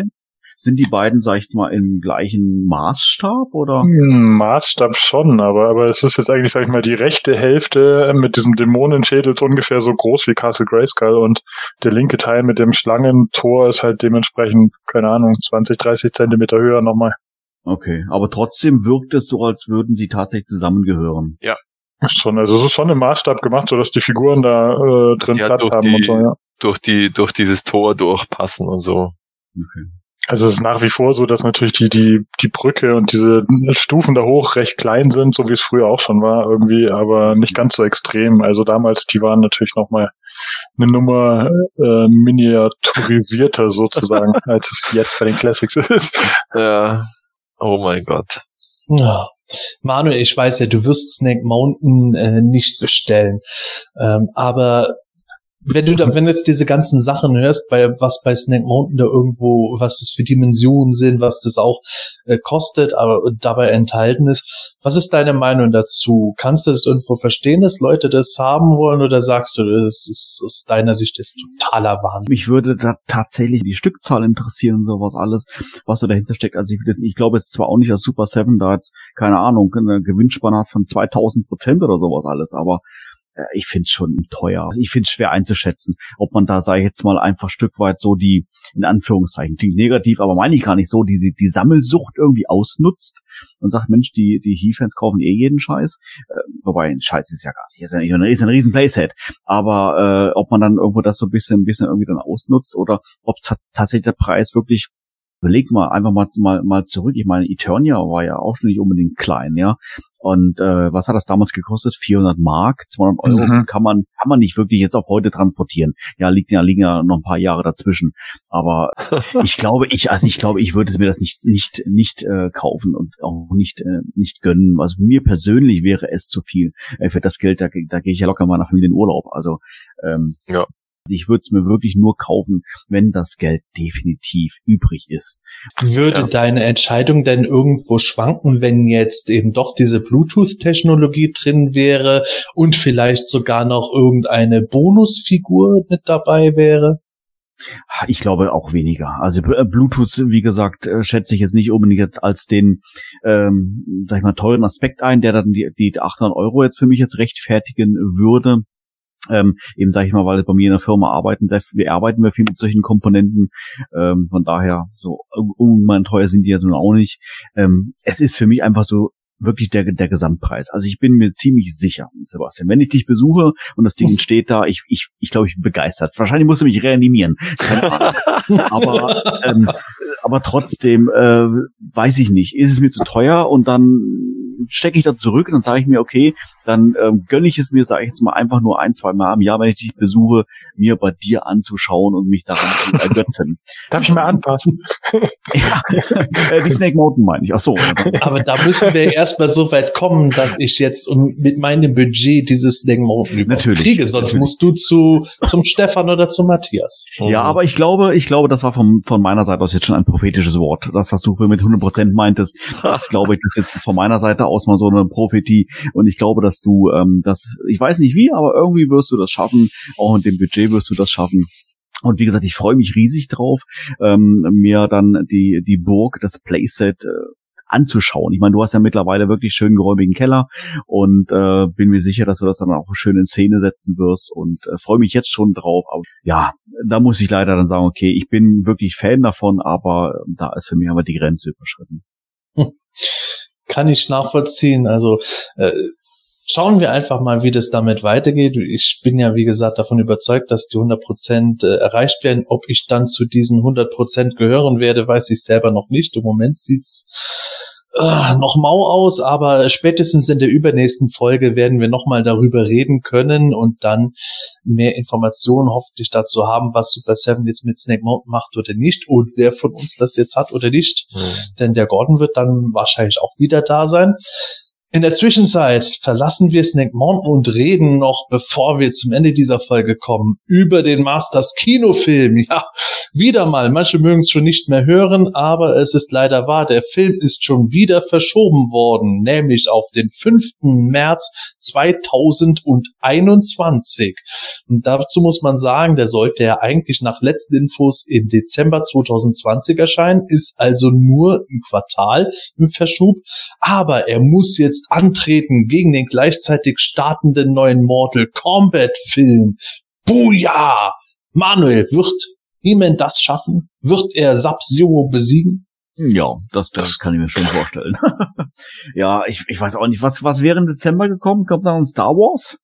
Sind die beiden, sag ich mal, im gleichen Maßstab oder? Hm, Maßstab schon, aber, aber es ist jetzt eigentlich, sag ich mal, die rechte Hälfte mit diesem Dämonenschädel ist ungefähr so groß wie Castle Grayskull und der linke Teil mit dem Schlangentor ist halt dementsprechend, keine Ahnung, 20, 30 Zentimeter höher nochmal. Okay, aber trotzdem wirkt es so, als würden sie tatsächlich zusammengehören. Ja. Schon, also es ist schon im Maßstab gemacht, so dass die Figuren da äh, drin Platz halt haben die, und so, ja. Durch die, durch dieses Tor durchpassen und so. Okay. Also es ist nach wie vor so, dass natürlich die, die, die Brücke und diese Stufen da hoch recht klein sind, so wie es früher auch schon war, irgendwie, aber nicht ganz so extrem. Also damals, die waren natürlich nochmal eine Nummer äh, miniaturisierter sozusagen, als es jetzt bei den Classics ist. Ja. Oh mein Gott. Ja. Manuel, ich weiß ja, du wirst Snake Mountain äh, nicht bestellen. Ähm, aber wenn du da, wenn du jetzt diese ganzen Sachen hörst, bei was bei Snake Mountain da irgendwo, was es für Dimensionen sind, was das auch äh, kostet, aber dabei enthalten ist, was ist deine Meinung dazu? Kannst du das irgendwo verstehen, dass Leute das haben wollen, oder sagst du, das ist aus deiner Sicht ist totaler Wahnsinn? Mich würde da tatsächlich die Stückzahl interessieren und sowas alles, was so dahinter steckt. Also ich, ich glaube jetzt zwar auch nicht, dass Super Seven da jetzt, keine Ahnung, eine Gewinnspanne hat von 2000 Prozent oder sowas alles, aber ich finde es schon teuer. Ich finde es schwer einzuschätzen, ob man da, sage ich jetzt mal, einfach Stück weit so die, in Anführungszeichen, klingt negativ, aber meine ich gar nicht so, die, die Sammelsucht irgendwie ausnutzt und sagt, Mensch, die, die He-Fans kaufen eh jeden Scheiß. Äh, wobei, Scheiß ist ja gar nicht, ist ja nicht, ist ein riesen Playset. Aber äh, ob man dann irgendwo das so ein bisschen, ein bisschen irgendwie dann ausnutzt oder ob tatsächlich der Preis wirklich überleg mal einfach mal, mal, mal zurück. Ich meine, Eternia war ja auch schon nicht unbedingt klein, ja. Und äh, was hat das damals gekostet? 400 Mark, 200 Euro mhm. kann man kann man nicht wirklich jetzt auf heute transportieren. Ja, liegt ja liegen ja noch ein paar Jahre dazwischen. Aber ich glaube, ich also ich glaube, ich würde mir das nicht nicht nicht äh, kaufen und auch nicht äh, nicht gönnen. Also mir persönlich wäre es zu viel. Äh, für das Geld da, da gehe ich ja locker mal nach Familie in Urlaub. Also ähm, ja. Ich würde es mir wirklich nur kaufen, wenn das Geld definitiv übrig ist. Würde ja. deine Entscheidung denn irgendwo schwanken, wenn jetzt eben doch diese Bluetooth-Technologie drin wäre und vielleicht sogar noch irgendeine Bonusfigur mit dabei wäre? Ich glaube auch weniger. Also äh, Bluetooth, wie gesagt, äh, schätze ich jetzt nicht unbedingt jetzt als den, ähm, sag ich mal, teuren Aspekt ein, der dann die, die 800 Euro jetzt für mich jetzt rechtfertigen würde. Ähm, eben sage ich mal, weil bei mir in der Firma arbeiten, wir arbeiten wir viel mit solchen Komponenten. Ähm, von daher so irgendwann teuer sind die ja so auch nicht. Ähm, es ist für mich einfach so wirklich der, der Gesamtpreis. Also ich bin mir ziemlich sicher, Sebastian, wenn ich dich besuche und das Ding steht da, ich, ich, ich glaube, ich bin begeistert. Wahrscheinlich musst du mich reanimieren. Aber, ähm, aber trotzdem, äh, weiß ich nicht, ist es mir zu teuer und dann stecke ich da zurück und dann sage ich mir, okay, dann ähm, gönne ich es mir, sage ich jetzt mal, einfach nur ein, zwei Mal im Jahr, wenn ich dich besuche, mir bei dir anzuschauen und mich daran zu ergötzen. Darf ich mal anfassen? ja, äh, die Snake Mountain meine ich. Ach so. Aber da müssen wir erstmal so weit kommen, dass ich jetzt mit meinem Budget dieses Snake Mountain natürlich, kriege. Sonst natürlich. musst du zu zum Stefan oder zu Matthias. Ja, aber ich glaube, ich glaube, das war vom, von meiner Seite aus jetzt schon ein prophetisches Wort. Das, was du mit 100% meintest, das glaube ich, das ist von meiner Seite aus mal so eine Prophetie. Und ich glaube, dass du ähm, das, ich weiß nicht wie, aber irgendwie wirst du das schaffen. Auch mit dem Budget wirst du das schaffen. Und wie gesagt, ich freue mich riesig drauf, ähm, mir dann die, die Burg, das Playset äh, anzuschauen. Ich meine, du hast ja mittlerweile wirklich schön geräumigen Keller und äh, bin mir sicher, dass du das dann auch schön in Szene setzen wirst und äh, freue mich jetzt schon drauf. Aber ja, da muss ich leider dann sagen, okay, ich bin wirklich Fan davon, aber da ist für mich aber die Grenze überschritten. Hm kann ich nachvollziehen. Also äh, schauen wir einfach mal, wie das damit weitergeht. Ich bin ja, wie gesagt, davon überzeugt, dass die 100 Prozent äh, erreicht werden. Ob ich dann zu diesen 100 Prozent gehören werde, weiß ich selber noch nicht. Im Moment sieht's äh, noch mau aus, aber spätestens in der übernächsten Folge werden wir nochmal darüber reden können und dann mehr Informationen hoffentlich dazu haben, was Super Seven jetzt mit Snake Mountain macht oder nicht und wer von uns das jetzt hat oder nicht. Mhm. Denn der Gordon wird dann wahrscheinlich auch wieder da sein. In der Zwischenzeit verlassen wir Snake Mountain und reden noch, bevor wir zum Ende dieser Folge kommen, über den Masters Kinofilm. Ja, wieder mal. Manche mögen es schon nicht mehr hören, aber es ist leider wahr. Der Film ist schon wieder verschoben worden, nämlich auf den 5. März 2021. Und dazu muss man sagen, der sollte ja eigentlich nach letzten Infos im Dezember 2020 erscheinen, ist also nur ein Quartal im Verschub, aber er muss jetzt jetzt antreten gegen den gleichzeitig startenden neuen Mortal Kombat Film. Booyah! Manuel, wird He-Man das schaffen? Wird er Sub-Zero besiegen? Ja, das, das kann ich mir schon vorstellen. ja, ich, ich weiß auch nicht, was, was wäre im Dezember gekommen? Kommt dann Star Wars?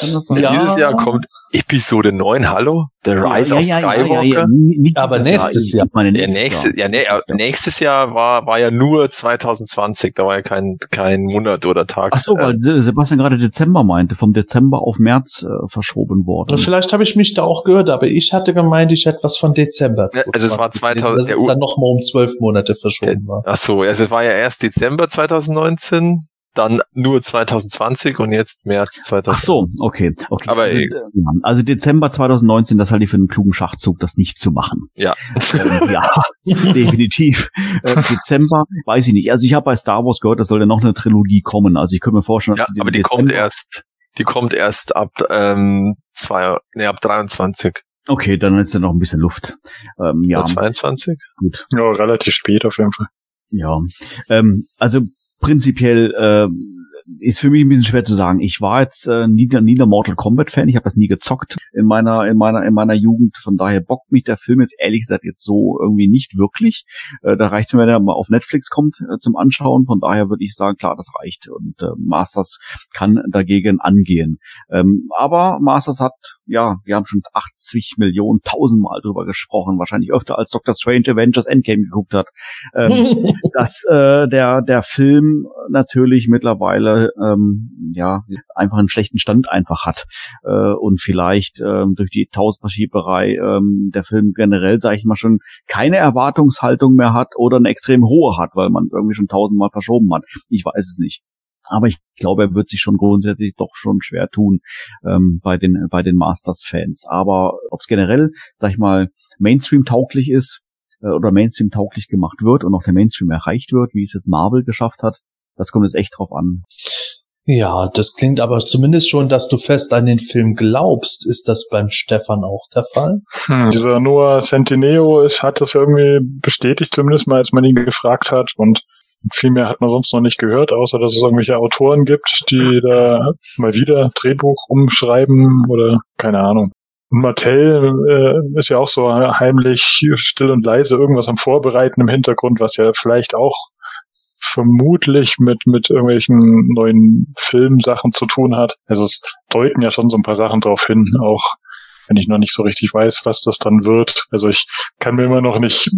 Kann das sein? Ja. Dieses Jahr kommt Episode 9, hallo? The Rise ja, of ja, Skywalker. Ja, aber nächstes Jahr. Meine nächstes, nächste, ja, nee, nächstes Jahr war, war ja nur 2020, da war ja kein, kein Monat oder Tag. Ach so, weil äh, Sebastian gerade Dezember meinte, vom Dezember auf März äh, verschoben worden. Vielleicht habe ich mich da auch gehört, aber ich hatte gemeint, ich hätte was von Dezember. Also es war 2000, das ja, dann nochmal um zwölf Monate verschoben war. Ach so, also es war ja erst Dezember 2019 dann nur 2020 und jetzt März 2020. Ach so, okay, okay. Aber also, eh- äh, also Dezember 2019, das halte ich für einen klugen Schachzug, das nicht zu machen. Ja. Ähm, ja, definitiv. Äh, Dezember, weiß ich nicht. Also ich habe bei Star Wars gehört, das soll ja noch eine Trilogie kommen. Also ich könnte mir vorstellen, Ja, aber die kommt Dezember- erst, die kommt erst ab ähm, zwei, nee, ab 23 Okay, dann ist ja noch ein bisschen Luft. Ähm, ja, oder 22. gut. Ja, relativ spät auf jeden Fall. Ja, ähm, also prinzipiell äh, ist für mich ein bisschen schwer zu sagen. Ich war jetzt äh, nie, nie der Mortal Kombat Fan. Ich habe das nie gezockt in meiner in meiner in meiner Jugend. Von daher bockt mich der Film jetzt ehrlich gesagt jetzt so irgendwie nicht wirklich. Äh, da reicht es mir, wenn er mal auf Netflix kommt äh, zum Anschauen. Von daher würde ich sagen, klar, das reicht und äh, Masters kann dagegen angehen. Ähm, aber Masters hat ja, wir haben schon 80 Millionen, tausendmal drüber gesprochen, wahrscheinlich öfter als Doctor Strange Avengers Endgame geguckt hat. Ähm, dass äh, der der Film natürlich mittlerweile ähm, ja einfach einen schlechten Stand einfach hat äh, und vielleicht ähm, durch die Tausendverschieberei ähm, der Film generell sage ich mal schon keine Erwartungshaltung mehr hat oder eine extrem hohe hat, weil man irgendwie schon tausendmal verschoben hat. Ich weiß es nicht. Aber ich glaube, er wird sich schon grundsätzlich doch schon schwer tun ähm, bei den bei den Masters-Fans. Aber ob es generell, sag ich mal, Mainstream-tauglich ist, äh, oder Mainstream tauglich gemacht wird und auch der Mainstream erreicht wird, wie es jetzt Marvel geschafft hat. Das kommt jetzt echt drauf an. Ja, das klingt aber zumindest schon, dass du fest an den Film glaubst. Ist das beim Stefan auch der Fall? Hm. Dieser Noah Centineo ist, hat das irgendwie bestätigt, zumindest mal, als man ihn gefragt hat. Und viel mehr hat man sonst noch nicht gehört, außer dass es irgendwelche Autoren gibt, die da mal wieder Drehbuch umschreiben oder keine Ahnung. Und Mattel äh, ist ja auch so heimlich, still und leise irgendwas am Vorbereiten im Hintergrund, was ja vielleicht auch vermutlich mit, mit irgendwelchen neuen Filmsachen zu tun hat. Also es deuten ja schon so ein paar Sachen drauf hin, auch wenn ich noch nicht so richtig weiß, was das dann wird. Also ich kann mir immer noch nicht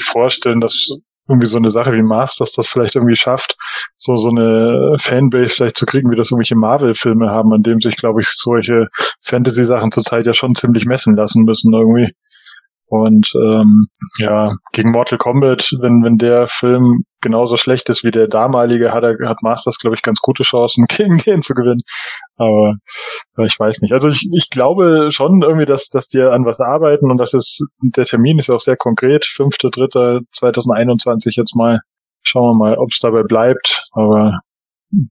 vorstellen, dass irgendwie so eine Sache wie Masters das vielleicht irgendwie schafft, so so eine Fanbase vielleicht zu kriegen, wie das irgendwelche Marvel-Filme haben, an dem sich, glaube ich, solche Fantasy-Sachen zurzeit ja schon ziemlich messen lassen müssen irgendwie. Und ähm, ja, gegen Mortal Kombat, wenn, wenn der Film genauso schlecht ist wie der damalige, hat er hat Masters, glaube ich, ganz gute Chancen, gegen den zu gewinnen. Aber äh, ich weiß nicht. Also ich, ich glaube schon irgendwie, dass, dass die an was arbeiten und das ist, der Termin ist auch sehr konkret, 5.3.2021 jetzt mal. Schauen wir mal, ob es dabei bleibt. Aber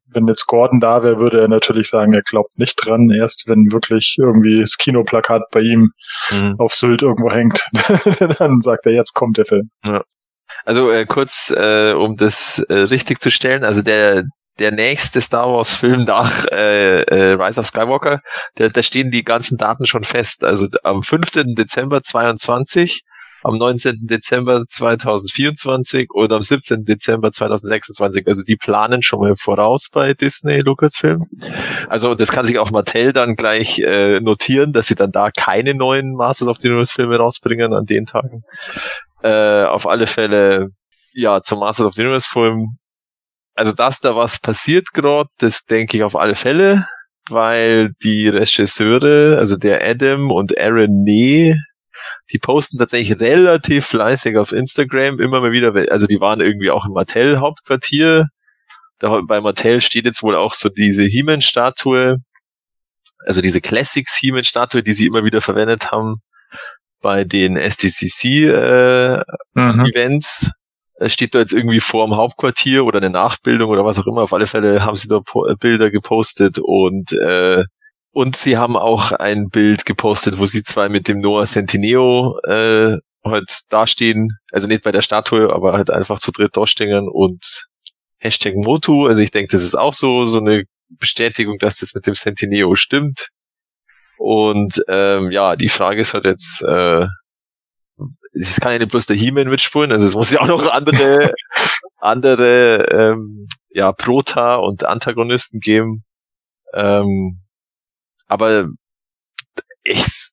wenn jetzt Gordon da wäre, würde er natürlich sagen, er glaubt nicht dran. Erst wenn wirklich irgendwie das Kinoplakat bei ihm Mhm. auf Sylt irgendwo hängt, dann sagt er, jetzt kommt der Film. Also äh, kurz, äh, um das äh, richtig zu stellen, also der der nächste Star Wars Film nach äh, äh, Rise of Skywalker, da, da stehen die ganzen Daten schon fest. Also am 15. Dezember 22, am 19. Dezember 2024 und am 17. Dezember 2026. Also die planen schon mal voraus bei Disney Lucasfilm. Also das kann sich auch Mattel dann gleich äh, notieren, dass sie dann da keine neuen Masters of the Universe Filme rausbringen an den Tagen. Äh, auf alle Fälle, ja, zum Masters of the Universe Film. Also, dass da was passiert gerade, das denke ich auf alle Fälle, weil die Regisseure, also der Adam und Aaron Nee, die posten tatsächlich relativ fleißig auf Instagram immer mal wieder, also die waren irgendwie auch im Mattel Hauptquartier. Da, bei Mattel steht jetzt wohl auch so diese He-Man-Statue, also diese Classics He-Man-Statue, die sie immer wieder verwendet haben bei den SDCC äh, Mhm. Events. Es steht da jetzt irgendwie vor dem Hauptquartier oder eine Nachbildung oder was auch immer. Auf alle Fälle haben sie da po äh, Bilder gepostet und äh, und sie haben auch ein Bild gepostet, wo sie zwei mit dem Noah Centineo äh, halt dastehen. Also nicht bei der Statue, aber halt einfach zu dritt dastehen und Hashtag Motu. Also ich denke, das ist auch so so eine Bestätigung, dass das mit dem Centineo stimmt. Und ähm, ja, die Frage ist halt jetzt, äh, es kann ja nicht bloß der He-Man mitspielen, also es muss ja auch noch andere, andere ähm, ja, Prota und Antagonisten geben. Ähm, aber ich,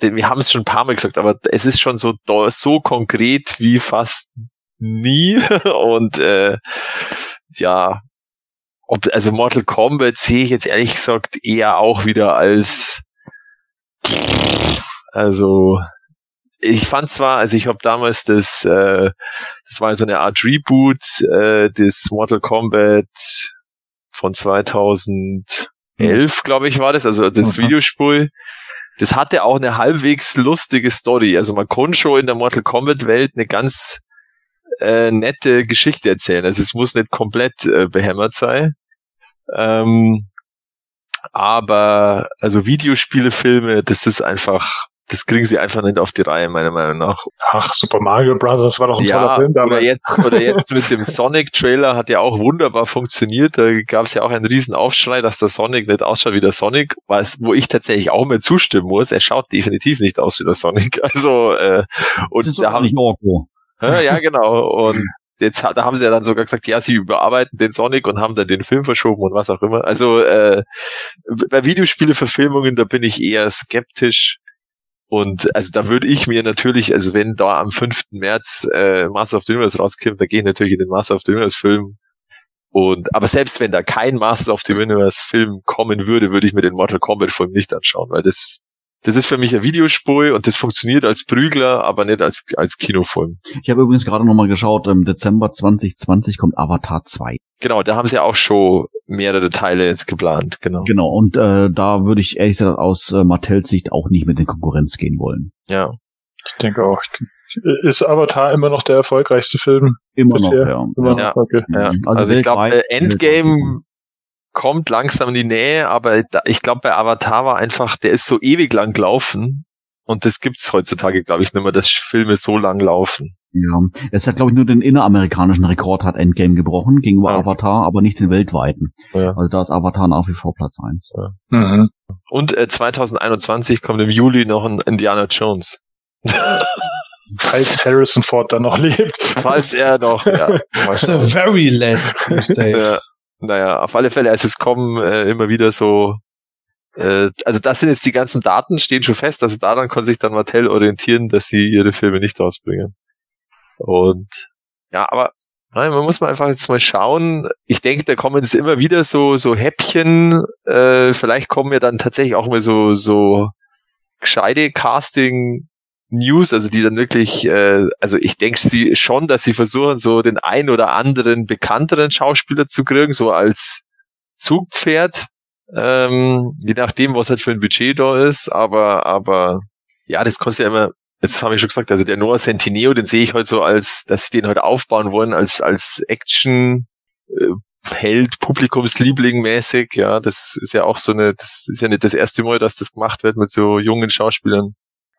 wir haben es schon ein paar Mal gesagt, aber es ist schon so, so konkret wie fast nie. Und äh, ja, ob, also Mortal Kombat sehe ich jetzt ehrlich gesagt eher auch wieder als also ich fand zwar, also ich habe damals das, äh, das war so eine Art Reboot äh, des Mortal Kombat von 2011, glaube ich, war das, also das Okay. Videospiel. Das hatte auch eine halbwegs lustige Story. Also man konnte schon in der Mortal Kombat Welt eine ganz äh, nette Geschichte erzählen. Also es muss nicht komplett äh, behämmert sein. Ähm, aber also Videospiele, Filme, das ist einfach, das kriegen sie einfach nicht auf die Reihe, meiner Meinung nach. Ach, Super Mario Bros. war doch ein toller Ja, Film oder damals. jetzt, oder jetzt mit dem Sonic-Trailer hat ja auch wunderbar funktioniert. Da gab es ja auch einen riesen Aufschrei, dass der Sonic nicht ausschaut wie der Sonic, was, wo ich tatsächlich auch mal zustimmen muss. Er schaut definitiv nicht aus wie der Sonic. Also, äh, und das ist da haben, nicht Orko. ja, ja, genau. Und jetzt da haben sie ja dann sogar gesagt, ja, sie überarbeiten den Sonic und haben dann den Film verschoben und was auch immer. Also äh, bei Videospiele-Verfilmungen, da bin ich eher skeptisch. Und also da würde ich mir natürlich, also wenn da am 5. März äh, Master of the Universe rauskommt, da gehe ich natürlich in den Master of the Universe Film. Und aber selbst wenn da kein Master of the Universe Film kommen würde, würde ich mir den Mortal Kombat Film nicht anschauen, weil das das ist für mich ein Videospiel und das funktioniert als Prügler, aber nicht als als Kinofilm. Ich habe übrigens gerade nochmal geschaut, im Dezember 2020 kommt Avatar 2. Genau, da haben sie auch schon mehrere Teile jetzt geplant, genau. Genau, und äh, da würde ich ehrlich gesagt aus äh, Mattels Sicht auch nicht mit in Konkurrenz gehen wollen. Ja. Ich denke auch. Ist Avatar immer noch der erfolgreichste Film? Immer Bisher. noch, ja. Immer Ja. noch? Okay. Ja, Mhm. also, ich glaube, weltweit- Endgame kommt langsam in die Nähe, aber ich glaube, bei Avatar war einfach, der ist so ewig lang gelaufen und das gibt's heutzutage, glaube ich, nicht mehr, dass Filme so lang laufen. Ja, es hat glaube ich nur den inneramerikanischen Rekord hat Endgame gebrochen gegenüber Ja. Avatar, aber nicht den weltweiten. Ja. Also da ist Avatar nach wie vor Platz eins. Mhm. Und äh, 2021 kommt im Juli noch ein Indiana Jones. Falls Harrison Ford dann noch lebt. Falls er noch, ja, The very last Crusade. Ja, naja, auf alle Fälle, also es kommen äh, immer wieder so, äh, also das sind jetzt die ganzen Daten, stehen schon fest, also daran kann sich dann Mattel orientieren, dass sie ihre Filme nicht rausbringen. Und ja, aber nein, man muss mal einfach jetzt mal schauen. Ich denke, da kommen jetzt immer wieder so, so Häppchen, äh, vielleicht kommen ja dann tatsächlich auch mal so, so gescheite Casting News, also die dann wirklich, äh, also ich denke sie schon, dass sie versuchen, so den ein oder anderen bekannteren Schauspieler zu kriegen, so als Zugpferd, ähm, je nachdem, was halt für ein Budget da ist, aber, aber ja, das kostet ja immer, das habe ich schon gesagt, also der Noah Centineo, den sehe ich halt so als, dass sie den halt aufbauen wollen, als, als Action, äh, Held, Publikumsliebling mäßig, ja, das ist ja auch so eine, das ist ja nicht das erste Mal, dass das gemacht wird mit so jungen Schauspielern.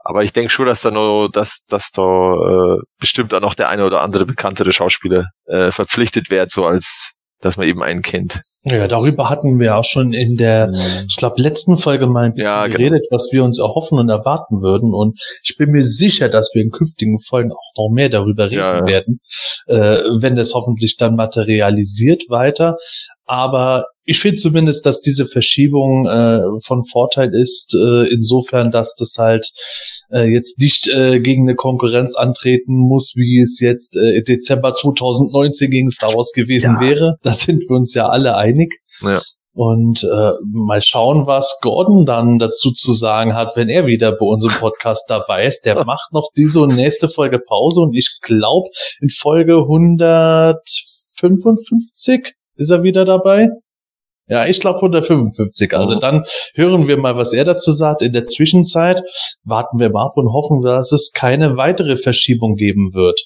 Aber ich denke schon, dass da noch, dass, dass da äh, bestimmt auch noch der eine oder andere bekanntere Schauspieler äh, verpflichtet wird, so als dass man eben einen kennt. Ja, darüber hatten wir auch schon in der, ich glaube, letzten Folge mal ein bisschen Ja, genau. geredet, was wir uns erhoffen und erwarten würden. Und ich bin mir sicher, dass wir in künftigen Folgen auch noch mehr darüber reden Ja, ja. werden, äh, wenn es hoffentlich dann materialisiert weiter. Aber ich finde zumindest, dass diese Verschiebung äh, von Vorteil ist, äh, insofern, dass das halt äh, jetzt nicht äh, gegen eine Konkurrenz antreten muss, wie es jetzt äh, Dezember 2019 gegen Star Wars gewesen Ja. wäre. Da sind wir uns ja alle einig. Ja. Und äh, mal schauen, was Gordon dann dazu zu sagen hat, wenn er wieder bei unserem Podcast dabei ist. Der macht noch diese und nächste Folge Pause und ich glaube, in Folge 155 ist er wieder dabei. Ja, ich glaube 155. Also Oh. dann hören wir mal, was er dazu sagt. In der Zwischenzeit warten wir mal ab und hoffen, dass es keine weitere Verschiebung geben wird.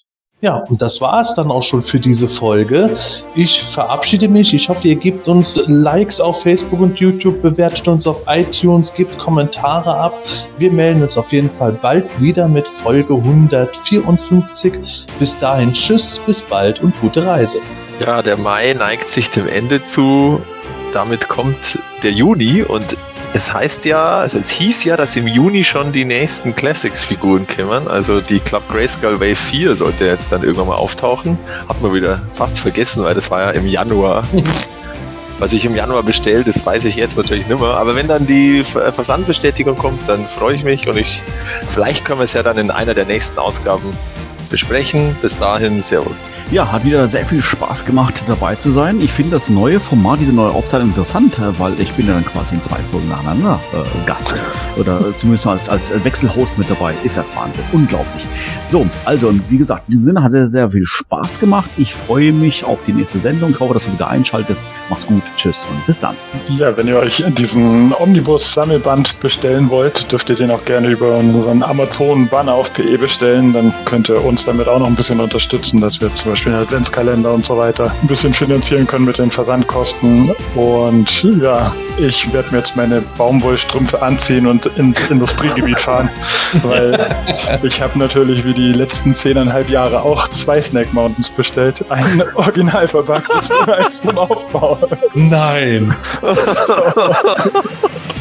Ja, und das war es dann auch schon für diese Folge. Ich verabschiede mich. Ich hoffe, ihr gebt uns Likes auf Facebook und YouTube, bewertet uns auf iTunes, gebt Kommentare ab. Wir melden uns auf jeden Fall bald wieder mit Folge 154. Bis dahin, tschüss, bis bald und gute Reise. Ja, der Mai neigt sich dem Ende zu. Damit kommt der Juni und es heißt ja, also es hieß ja, dass im Juni schon die nächsten Classics-Figuren kommen. Also die Club Grayskull Wave 4 sollte jetzt dann irgendwann mal auftauchen. Hat man wieder fast vergessen, weil das war ja im Januar. Was ich im Januar bestellt, das weiß ich jetzt natürlich nicht mehr. Aber wenn dann die Ver- Versandbestätigung kommt, dann freue ich mich und ich, vielleicht können wir es ja dann in einer der nächsten Ausgaben besprechen. Bis dahin, Servus. Ja, hat wieder sehr viel Spaß gemacht, dabei zu sein. Ich finde das neue Format, diese neue Aufteilung interessant, äh, weil ich bin ja dann quasi in zwei Folgen nacheinander äh, Gast. Oder zumindest als, als Wechselhost mit dabei. Ist ja Wahnsinn. Unglaublich. So, also, wie gesagt, in diesem Sinne hat sehr, sehr viel Spaß gemacht. Ich freue mich auf die nächste Sendung. Ich hoffe, dass du wieder einschaltest. Mach's gut. Tschüss und bis dann. Ja, wenn ihr euch diesen Omnibus-Sammelband bestellen wollt, dürft ihr den auch gerne über unseren Amazon-Banner auf PE bestellen. Dann könnt ihr uns damit auch noch ein bisschen unterstützen, dass wir zum Beispiel den Adventskalender und so weiter ein bisschen finanzieren können mit den Versandkosten. Und ja, ich werde mir jetzt meine Baumwollstrümpfe anziehen und ins Industriegebiet fahren, weil ich habe natürlich wie die letzten zehneinhalb Jahre auch zwei Snack Mountains bestellt. Ein original verpacktes und eins zum Aufbau. Nein.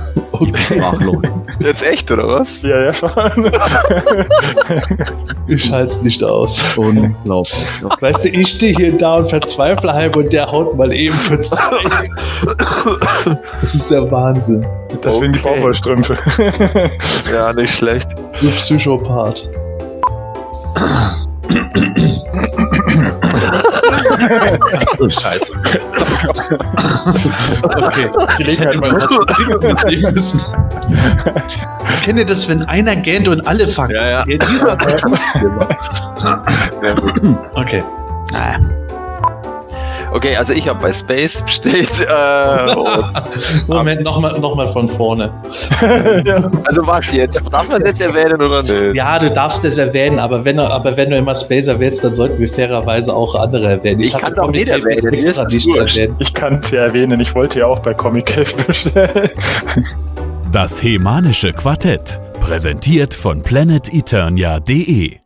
Sprachlos. Jetzt echt, oder was? Ja, ja, schon. Ich halte es nicht aus. Unglaublich. Weißt du, ich stehe hier da und verzweifle halb und der haut mal eben für zwei. Das ist der Wahnsinn. Deswegen die Okay. Baumwollstrümpfe. Ja, nicht schlecht. Du Psychopath. Oh, Scheiße. Okay. Ich hätte mal was müssen. Kennt ihr das, wenn einer gähnt und alle fangen? Ja, ja. Ja, gut. Okay. Okay, also ich habe bei Space bestellt. Äh, Moment, nochmal noch mal von vorne. also was jetzt? Darf man es jetzt erwähnen oder nicht? Ja, du darfst das erwähnen, aber wenn, du- aber wenn du immer Space erwähnst, dann sollten wir fairerweise auch andere erwähnen. Ich hatte kann's auch Comic nicht erwähnen, das nicht erwähnt. Ich kann es ja erwähnen, ich wollte ja auch bei Comic Cave bestellen. Das Hemanische Quartett. Präsentiert von planeteternia.de.